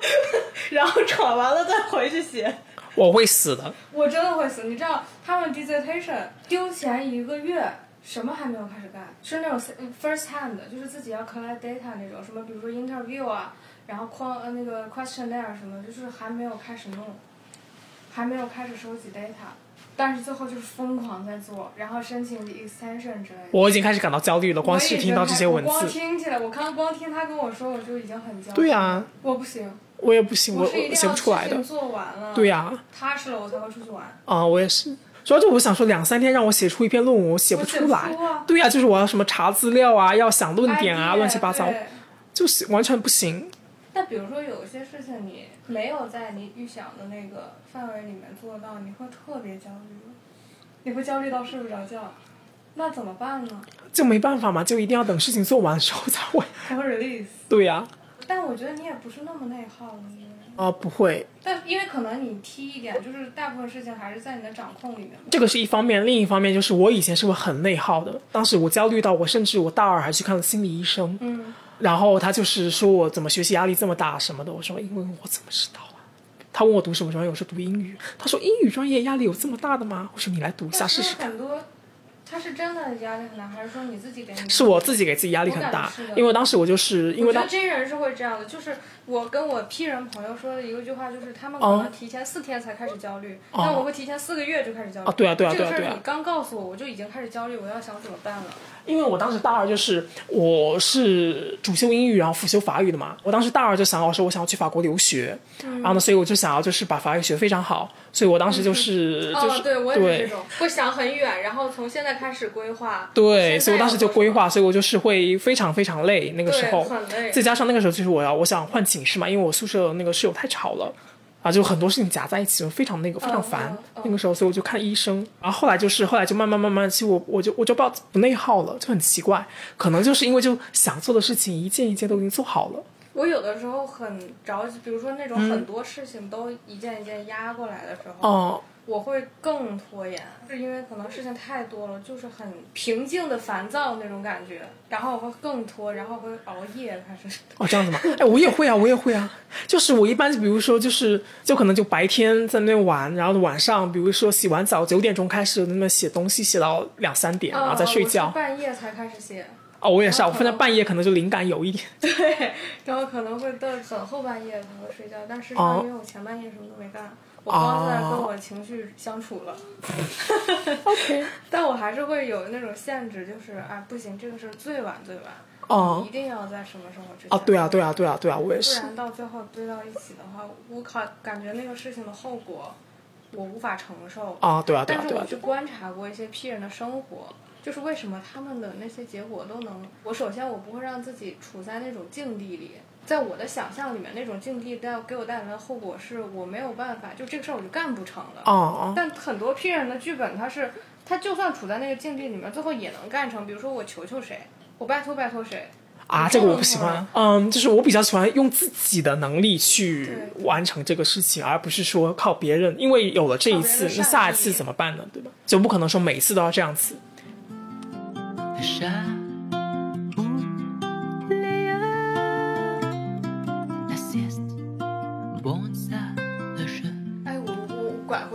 然后喘完了再回去写。
我会死的。
我真的会死。你知道他们 dissertation 丢前一个月什么还没有开始干，是那种 first hand，的就是自己要 collect data 那种，什么比如说 interview 啊，然后框呃那个 questionnaire 什么，就是还没有开始弄，还没有开始收集 data。但是最后就是疯狂在做，然后申请 extension 之类的。
我已经开始感到焦虑了，光是听到这些文
字光
字。
听起来，我刚光听他跟我说，我就已经很焦虑。
对呀、
我不行，
我也不行，我我写不出来的。
做完了，
对呀、
踏实了我才会出去玩。
啊，我也是。主要就我想说，两三天让我写出一篇论文，我写不出来。对呀、就是我要什么查资料啊，要想论点啊，乱七八糟，就是完全不行。
但比如说有一些事情你没有在你预想的那个范围里面做到，你会特别焦虑，你会焦虑到睡不着觉，那怎么办呢？
就没办法嘛，就一定要等事情做完的时候才会。
才会 release。
对呀、
但我觉得你也不是那么内耗的
啊，不会，
但因为可能你踢一点，就是大部分事情还是在你的掌控里面。
这个是一方面，另一方面就是我以前是会很内耗的。当时我焦虑到我甚至我大二还去看了心理医生，
嗯，
然后他就是说我怎么学习压力这么大什么的，我说因为我怎么知道啊？他问我读什么专业，我说读英语。他说英语专业压力有这么大的吗？我说你来读一下试试看。
很多，他是真的压力很大，还是说你自己给你？
是我自己给自己压力很大因为当时我就是因为当
我觉得 J 人是会这样的，就是我跟我 P 人朋友说的一个句话，就是他们可能提前四天才开始焦虑，
哦
但我会提前四个月就开始焦虑。
啊对啊对啊
这个
对啊对啊
事儿你刚告诉我，我就已经开始焦虑，我要想怎么办了。
因为我当时大二就是我是主修英语，然后辅修法语的嘛。我当时大二就想要说，我想要去法国留学，
嗯
然后呢，所以我就想要就是把法语学非常好。所以我当时就是、就是、
哦，对我也是这种，会想很远，然后从现在开始规划。
对，所以我当时就规划，所以我就是会非常非常累那个时候，
很累
再加上那个时候就是我要我想换寝室嘛，因为我宿舍那个室友太吵了。啊，就很多事情夹在一起，就非常那个非常烦。那个时候，所以我就看医生。然后后来就是后来就慢慢慢慢，其实我我就我就不不内耗了，就很奇怪。可能就是因为就想做的事情一件一件都已经做好了。
我有的时候很着急，比如说那种
嗯
很多事情都一件一件压过来的时候，
哦、
我会更拖延，是因为可能事情太多了，就是很平静的烦躁那种感觉，然后我会更拖，然后会熬夜开始。
哦，这样子吗？哎，我也会啊，我也会啊。就是我一般，比如说，就是就可能就白天在那边玩，然后晚上，比如说洗完澡九点钟开始那么写东西，写到两三点，然后再睡觉
哦。半夜才开始写，
哦，我也是啊，我分在半夜可能就灵感有一点。
对，然后可能会到很后半夜才会睡觉，但是
哦
因为我前半夜什么都没干，我光在跟我情绪相处了。
OK。
但我还是会有那种限制，就是哎不行，这个是最晚最晚，
哦
一定要在什么时候之前。
啊，对啊，对啊，对啊，对啊，我也是不。
然到最后堆到一起的话，我靠，感觉那个事情的后果我无法承受。
啊，对啊，对啊，
但是我去。观察过一些 P 人的生活，就是为什么他们的那些结果都能，我首先我不会让自己处在那种境地里，在我的想象里面，那种境地带给我带来的后果是我没有办法，就这个事儿我就干不成了。
哦哦
但很多 P 人的剧本，他是他就算处在那个境地里面，最后也能干成。比如说我求求谁，我拜托拜托谁，
啊，这个我不喜欢。嗯，就是我比较喜欢用自己的能力去完成这个事情，而不是说靠别人。因为有了这一次，那下一次怎么办呢？对吧？就不可能说每次都要这样子。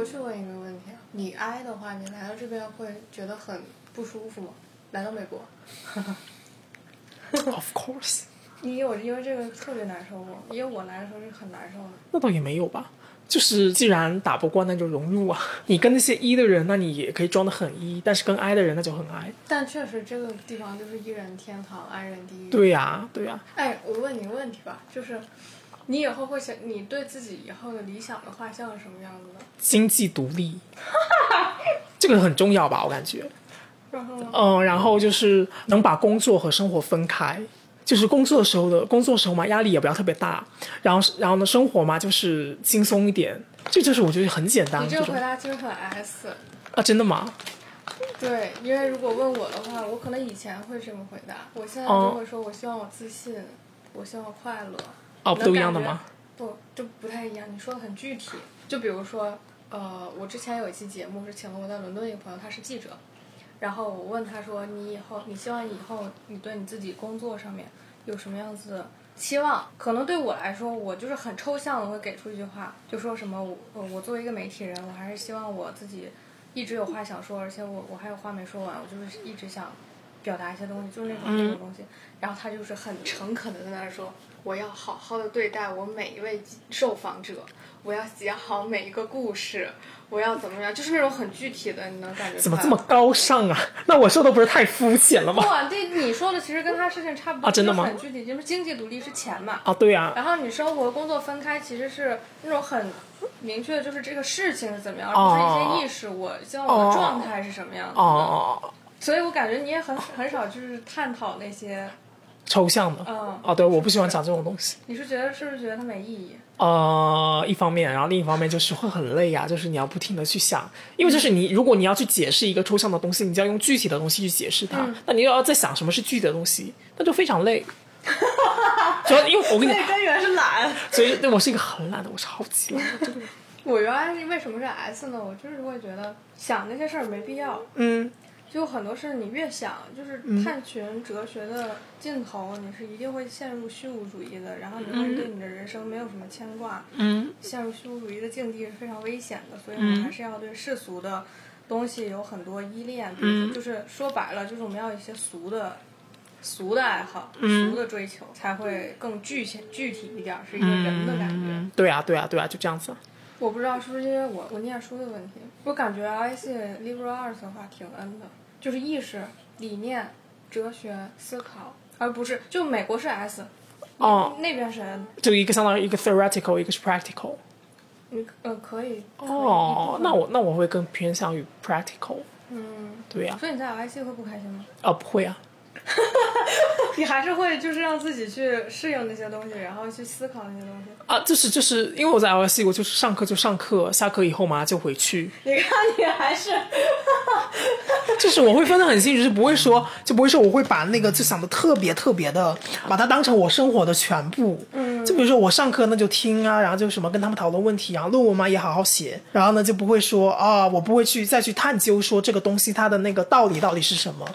去问一个问题啊，你 I 的话，你来到这边会觉得很不舒服吗？来到美国
，Of course，
你有因为这个特别难受过？因为我来的时候是很难受的。
那倒也没有吧。就是既然打不过，那就融入啊。你跟那些 E 的人，那你也可以装得很 E，但是跟 I 的人那就很 I。
但确实这个地方就是一人天堂，，I 人地狱。。
对呀、对呀、
哎，我问你个问题吧，就是你以后会想，你对自己以后的理想的画像是什么样子的？
经济独立，这个很重要吧？我感觉。
然后呢？
嗯，然后就是能把工作和生活分开，就是工作的时候的工作时候嘛，压力也不要特别大，然后然后呢，生活嘛就是轻松一点，这就是我觉得很简单
你这个回答其实很 S。
啊，真的吗？
对，因为如果问我的话，我可能以前会这么回答，我现在
哦
就会说，我希望我自信，我希望我快乐。
哦，都一样的吗？？
不，就不太一样。你说的很具体，就比如说，呃，我之前有一期节目是请了我在伦敦一个朋友，他是记者，然后我问他说，你以后，你希望以后你对你自己工作上面有什么样子的期望？可能对我来说，我就是很抽象的会给出一句话，就说什么我呃我作为一个媒体人，我还是希望我自己一直有话想说，而且我我还有话没说完，我就是一直想表达一些东西，就是那种那种东西。然后他就是很诚恳的在那儿说，我要好好的对待我每一位受访者，我要写好每一个故事，我要怎么样，就是那种很具体的，你能感觉
怎么这么高尚啊？那我说的不是太肤浅了吗？
哇，这你说的其实跟他事情差不多，
啊真的吗
很具体，就是经济独立是钱嘛，
啊，对呀、
然后你生活工作分开，其实是那种很明确的，就是这个事情是怎么样，而不是一些意识。我希望我的状态是什么样的。
哦、哦，
所以我感觉你也很很少就是探讨那些，
抽象的。
嗯，
哦，对，我不喜欢讲这种东西。
你是觉得是不是觉得它没意义？
呃，一方面，然后另一方面就是会很累啊，就是你要不停的去想，因为就是你，如果你要去解释一个抽象的东西，你就要用具体的东西去解释它，
嗯
那你又要在想什么是具体的东西，那就非常累。主要因为我跟你
那根源是懒。
所以对我是一个很懒的，我超级懒。
我原来为什么是 S 呢？我就是会觉得想那些事儿没必要。
嗯，
就很多事你越想，就是探寻哲学的尽头，你是一定会陷入虚无主义的，然后你会对你的人生没有什么牵挂。
嗯，
陷入虚无主义的境地是非常危险的，所以我们还是要对世俗的东西有很多依恋。就是说白了，就是我们要有一些俗的。俗的爱好，俗的追求，才会更具体具体一点儿，是一个人的感觉。
嗯，对啊，对啊，对啊，就这样子。
我不知道是不是因为我我念书的问题，我感觉 I C liberal arts 的话挺 N 的，就是意识、理念、哲学、思考，而不是就美国是 S，
哦，
那边是 N，
就一个相当于一个 theoretical，一个是 practical。
嗯呃可以
哦，那
我
我那我会更偏向于 practical。
嗯，
对呀、
所以你在 I C 会不开心吗？
啊，不会啊。
你还是会就是让自己去适应那些东西，然后去思考那些东西。
啊，就是就是因为我在 LSE，我就是上课就上课，下课以后嘛就回去，
你看你还是。
就是我会分得很清楚，是不会说
就不会说我会把那个就想的特别特别的，把它当成我生活的全部。
嗯，
就
比如说我上课那就听啊，然后就什么跟他们讨论问题，然后论文嘛也好好写，然后呢就不会说啊，我不会去再去探究说这个东西它的那个道理到底是什么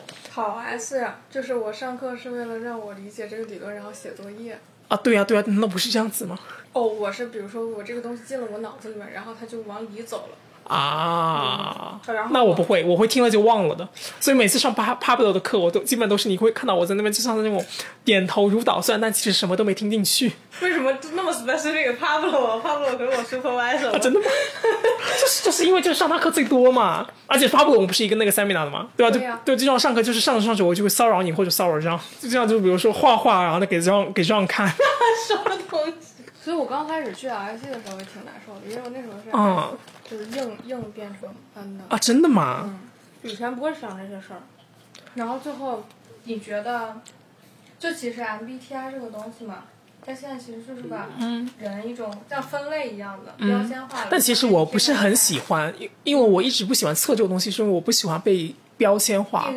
好 S 呀，就是我上课是为了让我理解这个理论，然后写作业。
啊。对呀、对呀、难道不是这样子吗？
哦，我是比如说我这个东西进了我脑子里面，然后它就往里走了。
啊那我不会，我会听了就忘了的。所以每次上 Pa Pablo 的课，我都基本都是你会看到我在那边就像那种点头如捣蒜，但其实什么都没听进去。
为什么那么 specific Pablo 啊？Pablo 可是我 supervisor
啊，真的吗？就是就是因为就是上他课最多嘛，而且 Pablo 我们不是一个那个 seminar 的嘛，对吧？
对啊
就对，就这样上课就是上着上着我就会骚扰你或者骚扰让，就这样就比如说画画，然后呢给让给让看，
什么东西？
所以我刚开始去 RIC 的时候也挺难受的，因为我那时候是、
嗯
就是硬硬变成的，
啊，真的吗？
嗯以前不会想这些事儿，然后最后你觉得，就其实 MBTI 这个东西嘛，它现在其实就是把人一种像分类一样的、标签化
但其实我不是很喜欢，因因为我一直不喜欢测这个东西，是因为我不喜欢被标签化。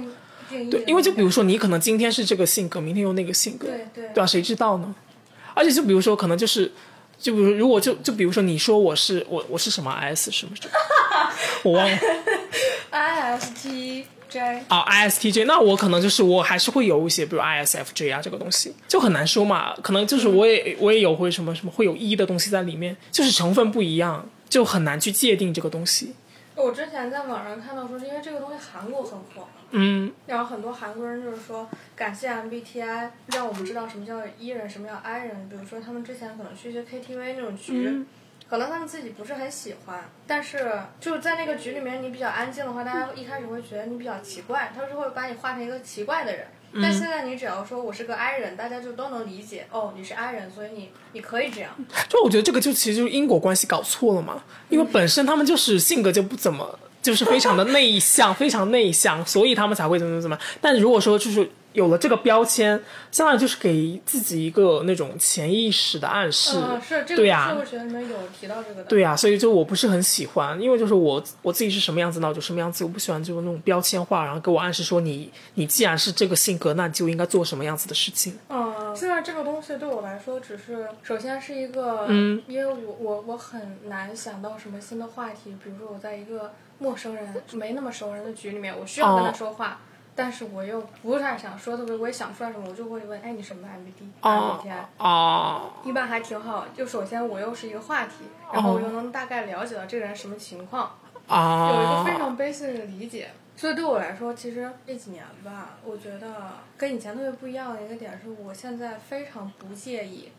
对，因为就比如说你可能今天是这个性格，明天又那个性格，
对对
对啊，谁知道呢？而且就比如说，可能就是，就比如如果就就比如说你说我是我我是什么 S 什么什么，我忘了。
ISTJ
啊 ISTJ，那我可能就是我还是会有一些，比如 ISFJ 啊这个东西就很难说嘛，可能就是我也我也有会什么什么会有 E 的东西在里面，就是成分不一样，就很难去界定这个东西。
我之前在网上看到说，因为这个东西韩国很火，
嗯
然后很多韩国人就是说，感谢 MBTI 让我们知道什么叫 E 人，什么叫 I 人。比如说他们之前可能去一些 KTV 那种局，
嗯
可能他们自己不是很喜欢，但是就是在那个局里面你比较安静的话，大家一开始会觉得你比较奇怪，他就会把你画成一个奇怪的人。
嗯
但现在你只要说我是个 I 人，大家就都能理解，哦，你是 I 人，所以你你可以这样。
就我觉得这个就其实就是因果关系搞错了嘛，因为本身他们就是性格就不怎么，就是非常的内向，非常内向，所以他们才会怎么怎么。但如果说就是有了这个标签，相当于就是给自己一个那种潜意识的暗示。
嗯，是这个
对呀
社会学里面有提到这个的。
对呀、所以就我不是很喜欢，因为就是我我自己是什么样子，那我就什么样子。我不喜欢就是那种标签化，然后给我暗示说你你既然是这个性格，那你就应该做什么样子的事情。
嗯，现在这个东西对我来说，只是首先是一个，
嗯
因为我我我很难想到什么新的话题，比如说我在一个陌生人没那么熟人的局里面，我需要跟他
哦
说话，但是我又不太想说特别，我也想不出来什么，我就会问，哎，你什么 MBT、
哦
MBTI？
哦
一般还挺好，就首先我又是一个话题，然后我又能大概了解到这个人什么情况，
哦，
有一个非常 basic 的理解。所以对我来说，其实这几年吧，我觉得跟以前特别不一样的一个点是，我现在非常不介意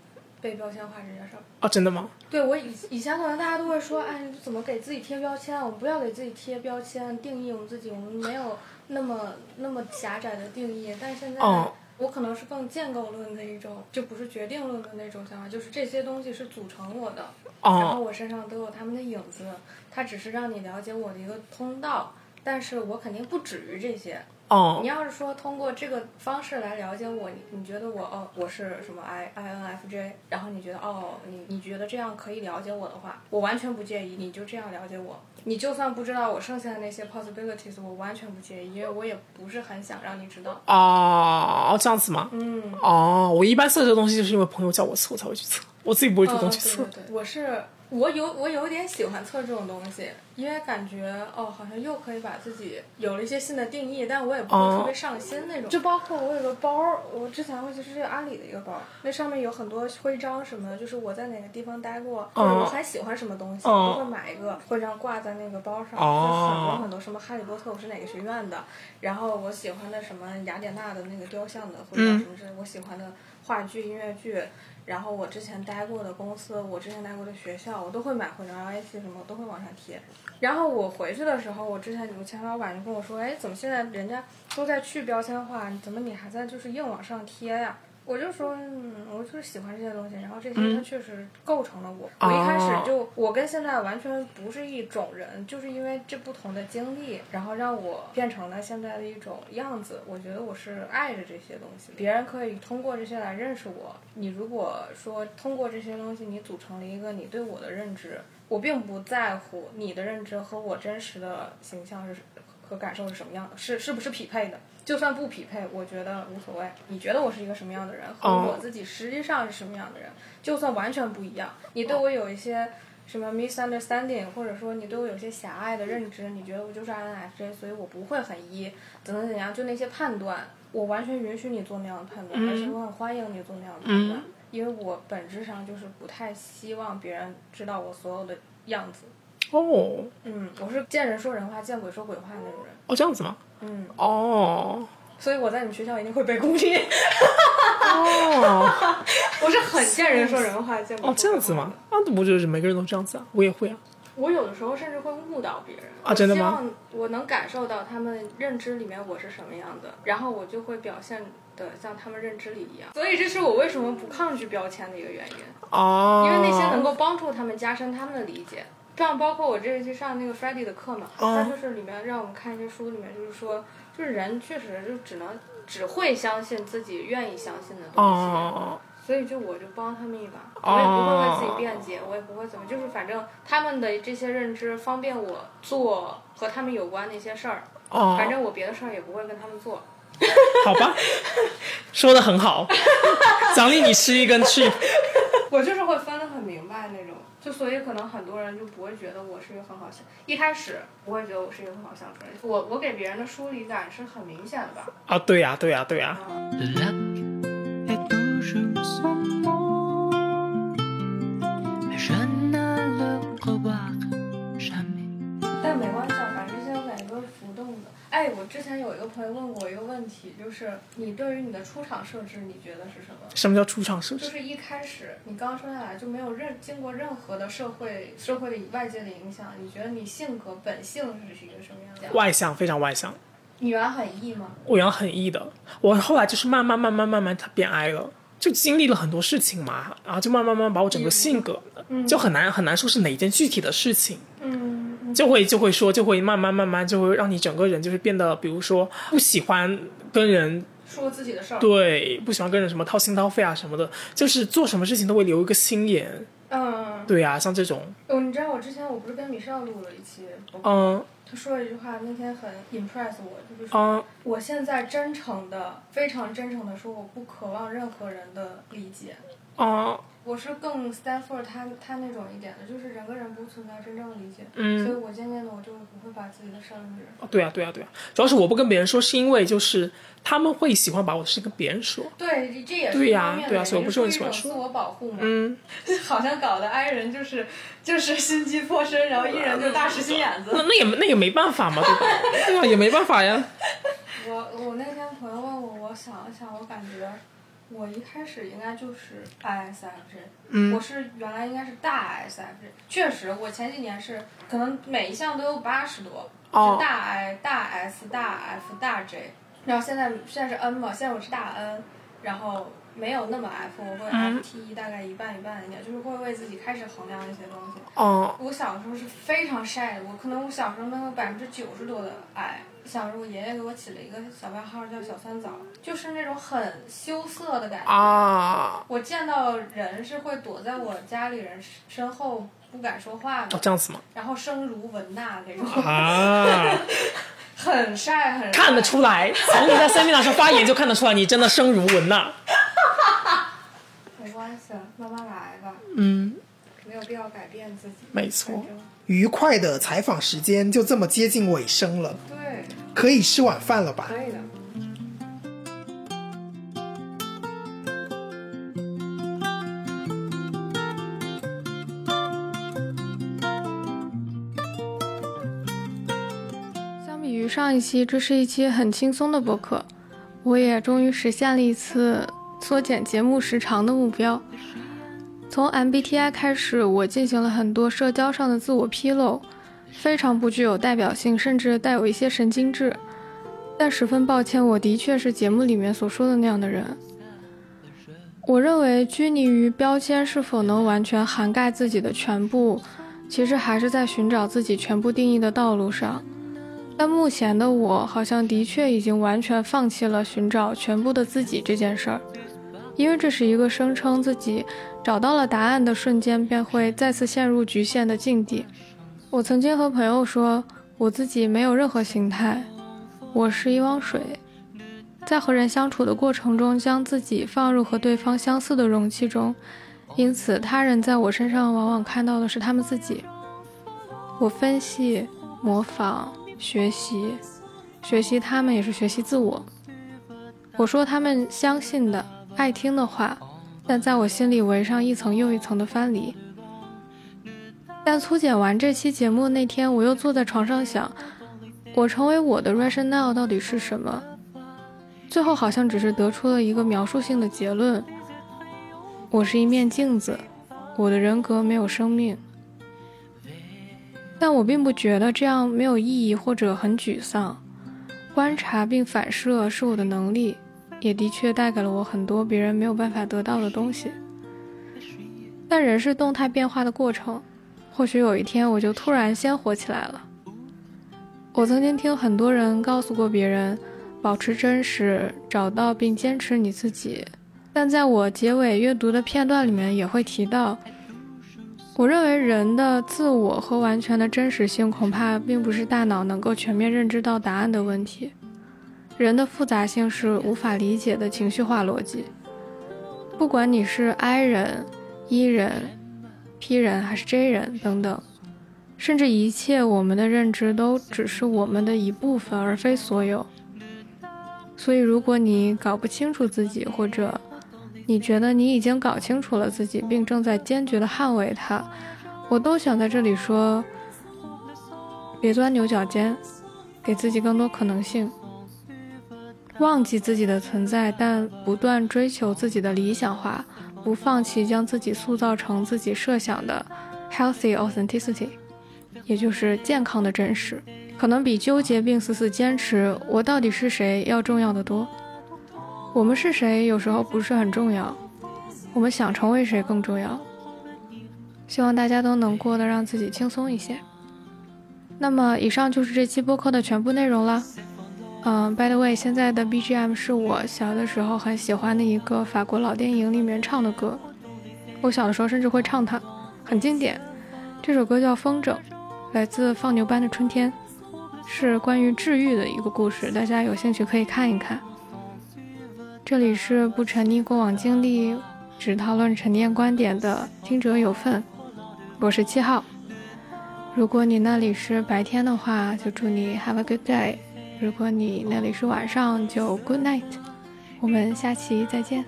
被标签化这件事儿。
哦，真的吗？
对我以以前可能大家都会说，哎，你怎么给自己贴标签？我们不要给自己贴标签，定义我们自己，我们没有那么那么狭窄的定义。但是现在，
哦
我可能是更建构论的一种，就不是决定论的那种想法，就是这些东西是组成我的，然后
哦
我身上都有他们的影子，它只是让你了解我的一个通道。但是我肯定不止于这些。
哦
你要是说通过这个方式来了解我，你你觉得我哦我是什么 I I N F J，然后你觉得哦你你觉得这样可以了解我的话，我完全不介意，你就这样了解我。你就算不知道我剩下的那些 possibilities，我完全不介意，因为我也不是很想让你知道。
哦，这样子吗？
嗯，
哦，我一般测这个东西，就是因为朋友叫我测，我才会去测，我自己不会主动去测。
哦、对对对，我是我有我有点喜欢测这种东西，因为感觉哦，好像又可以把自己有了一些新的定义，但我也不会特别上心那种。就包括我有个包，我之前会其实是阿里的一个包，那上面有很多徽章什么的，就是我在哪个地方待过，或者我很喜欢什么东西，
哦
都会买一个徽章挂在那个包上，
哦
就很多很多什么哈利波特我是哪个学院的，然后我喜欢的什么雅典娜的那个雕像的徽章，什么之类我喜欢的话剧、音乐剧。然后我之前待过的公司，我之前待过的学校，我都会买徽章，LAC 什么我都会往上贴。然后我回去的时候，我之前有个前老板就跟我说，哎，怎么现在人家都在去标签化，怎么你还在就是硬往上贴呀？我就说，嗯，我就是喜欢这些东西，然后这些它确实构成了我。我一开始就，我跟现在完全不是一种人，就是因为这不同的经历，然后让我变成了现在的一种样子。我觉得我是爱着这些东西，别人可以通过这些来认识我。你如果说通过这些东西，你组成了一个你对我的认知，我并不在乎你的认知和我真实的形象是和感受是什么样的，是是不是匹配的。就算不匹配，我觉得无所谓。你觉得我是一个什么样的人，和
哦
我自己实际上是什么样的人，就算完全不一样，你对我有一些什么 misunderstanding，或者说你对我有些狭隘的认知，你觉得我就是 INFJ，所以我不会很 E，怎么怎样，就那些判断，我完全允许你做那样的判断，而且我很欢迎你做那样的判断，因为我本质上就是不太希望别人知道我所有的样子。
哦
嗯，我是见人说人话，见鬼说鬼话的那种人。
哦这样子吗？
嗯，
哦
所以我在你们学校一定会被孤立。
哦
我是很见人说人话，见鬼说鬼话
哦这样子吗？？啊，不就是每个人都这样子啊？我也会啊。
我有的时候甚至会误导别人
啊真的吗？
我希望我能感受到他们认知里面我是什么样的，然后我就会表现的像他们认知里一样。所以这是我为什么不抗拒标签的一个原因，
哦，
因为那些能够帮助他们加深他们的理解。像包括我这一期上那个 f r e d d y 的课嘛，
哦
他就是里面让我们看一些书，里面就是说，就是人确实就只能只会相信自己愿意相信的东西。
哦
所以就我就帮他们一把，
哦
我也不会为自己辩解，我也不会怎么，就是反正他们的这些认知方便我做和他们有关的一些事儿，
哦，
反正我别的事儿也不会跟他们做。
好吧，说的很好，奖励你吃一根去。
我就是会分得很明白那种，就所以可能很多人就不会觉得我是一个很好相，一开始不会觉得我是一个很好相处的人，我我给别人的疏离感是很明显的吧。
啊，对呀、对呀、对呀、
哎，我之前有一个朋友问过我一个问题，就是你对于你的出场设置，你觉得是什么？
什么叫出场设置？
就是一开始你刚生下来就没有任经过任何的社会社会的外界的影响，你觉得你性格本性是一个什么样的？
外向，非常外向。
你原来很 E 吗？
我原来很 E 的，我后来就是慢慢慢慢慢慢它变 I 了，就经历了很多事情嘛，然后就慢慢慢慢把我整个性格，就很难很难说是哪一件具体的事情，
嗯，
就会就会说就会慢慢慢慢就会让你整个人就是变得，比如说不喜欢跟人
说自己的事儿。
对，不喜欢跟人什么掏心掏肺啊什么的，就是做什么事情都会留一个心眼。
嗯，
对呀、像这种，
哦，你知道我之前我不是跟米少录了一期，
嗯
他说了一句话，那天很 impress 我，就是说。
嗯
我现在真诚的、非常真诚的说，我不渴望任何人的理解。
嗯
我是更 Stanford 他他那种一点的，就是人跟人不存在真正的理解，
嗯
所以我渐渐的我就不会把自己的设置。
对呀、对呀、对呀、主要是我不跟别人说，是因为就是他们会喜欢把我的事跟别人说。
对，这也是
对呀对呀所以我不是很喜欢说
自我保护嘛。
嗯，
好像搞得 I 人就是就是心机颇深，然后 E 人就大石心眼子。
那那也那也没办法嘛，对吧？对啊，也没办法呀。
我我那天朋友问我，我想了想，我感觉我一开始应该就是 ISFJ，、
嗯
我是原来应该是大 ISFJ，确实我前几年是可能每一项都有八十多，
哦
是大 I、大 S、大 F、大 J，然后现在现在是 N 嘛，现在我是大 N，然后没有那么 F，我会
嗯
FT 大概一半一半一点，就是会为自己开始衡量一些东西。
哦，
我小时候是非常晒的，我可能我小时候能有百分之九十多的爱。小时候我爷爷给我起了一个小外号叫小酸枣，就是那种很羞涩的感觉。
啊，
我见到人是会躲在我家里人身后不敢说话的哦，
这样子吗？
然后声如蚊呐那种，
啊，
很晒很晒。
看得出来，从你在 seminar 上发言就看得出来，你真的声如蚊呐。
没关系，慢慢来吧，
嗯，
没有必要改变自己。
没错
愉快的采访时间就这么接近尾声了，
对，
可以吃晚饭了吧？
可以的。相比于上一期，这是一期很轻松的播客，我也终于实现了一次缩减节目时长的目标。从 MBTI 开始，我进行了很多社交上的自我披露，非常不具有代表性，甚至带有一些神经质。但十分抱歉，我的确是节目里面所说的那样的人。我认为拘泥于标签是否能完全涵盖自己的全部，其实还是在寻找自己全部定义的道路上。但目前的我好像的确已经完全放弃了寻找全部的自己这件事儿，因为这是一个声称自己找到了答案的瞬间便会再次陷入局限的境地。我曾经和朋友说，我自己没有任何形态，我是一汪水，
在和人相处的过程中，将自己放入和对方相似的容器中，因此他人在我身上往往看到的是他们自己。我分析、模仿、学习，学习他们也是学习自我。我说他们相信的、爱听的话，但在我心里围上一层又一层的藩篱。但粗剪完这期节目那天，我又坐在床上想，我成为我的 rationale 到底是什么？最后好像只是得出了一个描述性的结论：我是一面镜子，我的人格没有生命。但我并不觉得这样没有意义或者很沮丧。观察并反射是我的能力。也的确带给了我很多别人没有办法得到的东西。但人是动态变化的过程，或许有一天我就突然鲜活起来了。我曾经听很多人告诉过别人，保持真实，找到并坚持你自己。但在我结尾阅读的片段里面也会提到，我认为人的自我和完全的真实性恐怕并不是大脑能够全面认知到答案的问题。人的复杂性是无法理解的情绪化逻辑。不管你是 I 人、E 人、P 人还是 J 人等等，甚至一切我们的认知都只是我们的一部分，而非所有。所以，如果你搞不清楚自己，或者你觉得你已经搞清楚了自己，并正在坚决地捍卫它，我都想在这里说：别钻牛角尖，给自己更多可能性。忘记自己的存在，但不断追求自己的理想化，不放弃将自己塑造成自己设想的 healthy authenticity，也就是健康的真实，可能比纠结并死死坚持我到底是谁要重要的多。我们是谁有时候不是很重要，我们想成为谁更重要。希望大家都能过得让自己轻松一些。那么，以上就是这期播客的全部内容了。嗯，By the way，现在的 BGM 是我小的时候很喜欢的一个法国老电影里面唱的歌。我小的时候甚至会唱它，很经典。这首歌叫《风筝》，来自放牛班的春天，是关于治愈的一个故事。大家有兴趣可以看一看。这里是不沉溺过往经历，只讨论沉淀观点的听者有份。我是七号。如果你那里是白天的话，就祝你 Have a good day。如果你那里是晚上，就 Good night，我们下期再见。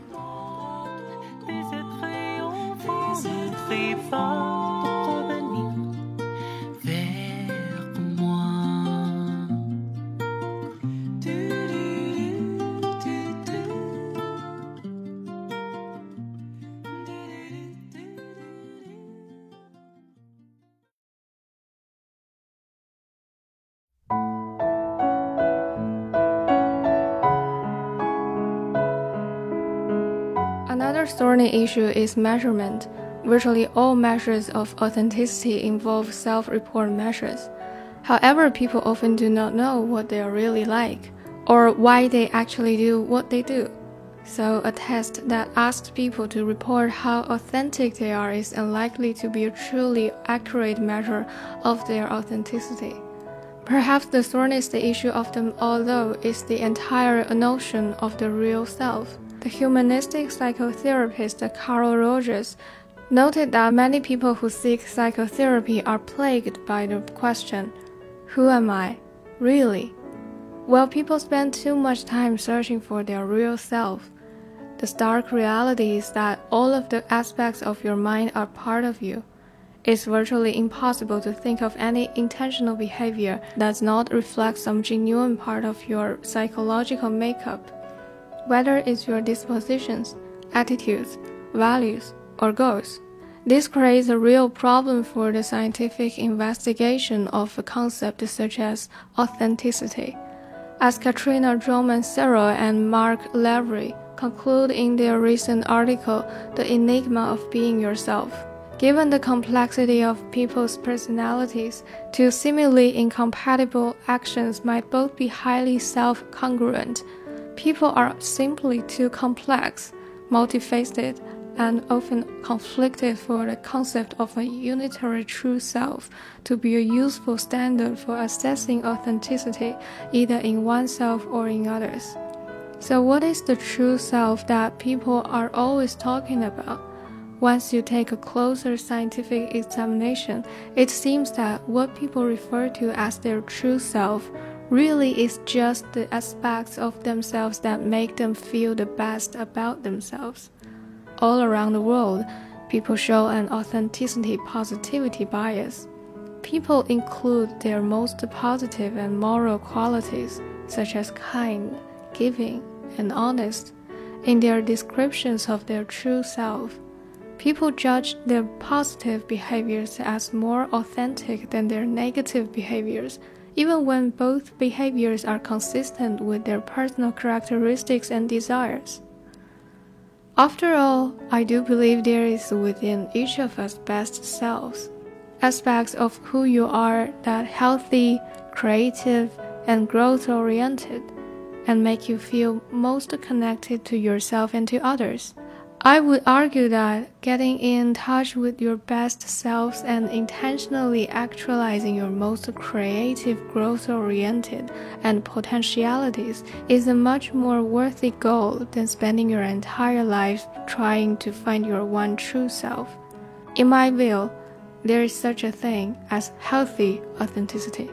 Thorny issue is measurement. Virtually all measures of authenticity involve self report measures. However, people often do not know what they are really like or why they actually do what they do. So, a test that asks people to report how authentic they are is unlikely to be a truly accurate measure of their authenticity. Perhaps the thorniest issue of them all, though, is the entire notion of the real self. The humanistic psychotherapist Carl Rogers noted that many people who seek psychotherapy are plagued by the question, Who am I? Really? While people spend too much time searching for their real self, the stark reality is that all of the aspects of your mind are part of you. It's virtually impossible to think of any intentional behavior that does not reflect some genuine part of your psychological makeup whether it's your dispositions, attitudes, values, or goals. This creates a real problem for the scientific investigation of a concept such as authenticity. As Katrina Drummond-Serro and Mark Lavery conclude in their recent article, The Enigma of Being Yourself. Given the complexity of people's personalities, two seemingly incompatible actions might both be highly self congruent People are simply too complex, multifaceted, and often conflicted for the concept of a unitary true self to be a useful standard for assessing authenticity either in oneself or in others. So, what is the true self that people are always talking about? Once you take a closer scientific examination, it seems that what people refer to as their true self really is just the aspects of themselves that make them feel the best about themselves. All around the world, people show an authenticity positivity bias. People include their most positive and moral qualities, such as kind, giving, and honest, in their descriptions of their true self. People judge their positive behaviors as more authentic than their negative behaviors, even when both behaviors are consistent with their personal characteristics and desires. After all, I do believe there is within each of us best selves, aspects of who you are that healthy, creative, and growth oriented, and make you feel most connected to yourself and to others. I would argue that getting in touch with your best selves and intentionally actualizing your most creative, growth oriented, and potentialities is a much more worthy goal than spending your entire life trying to find your one true self. In my view, there is such a thing as healthy authenticity.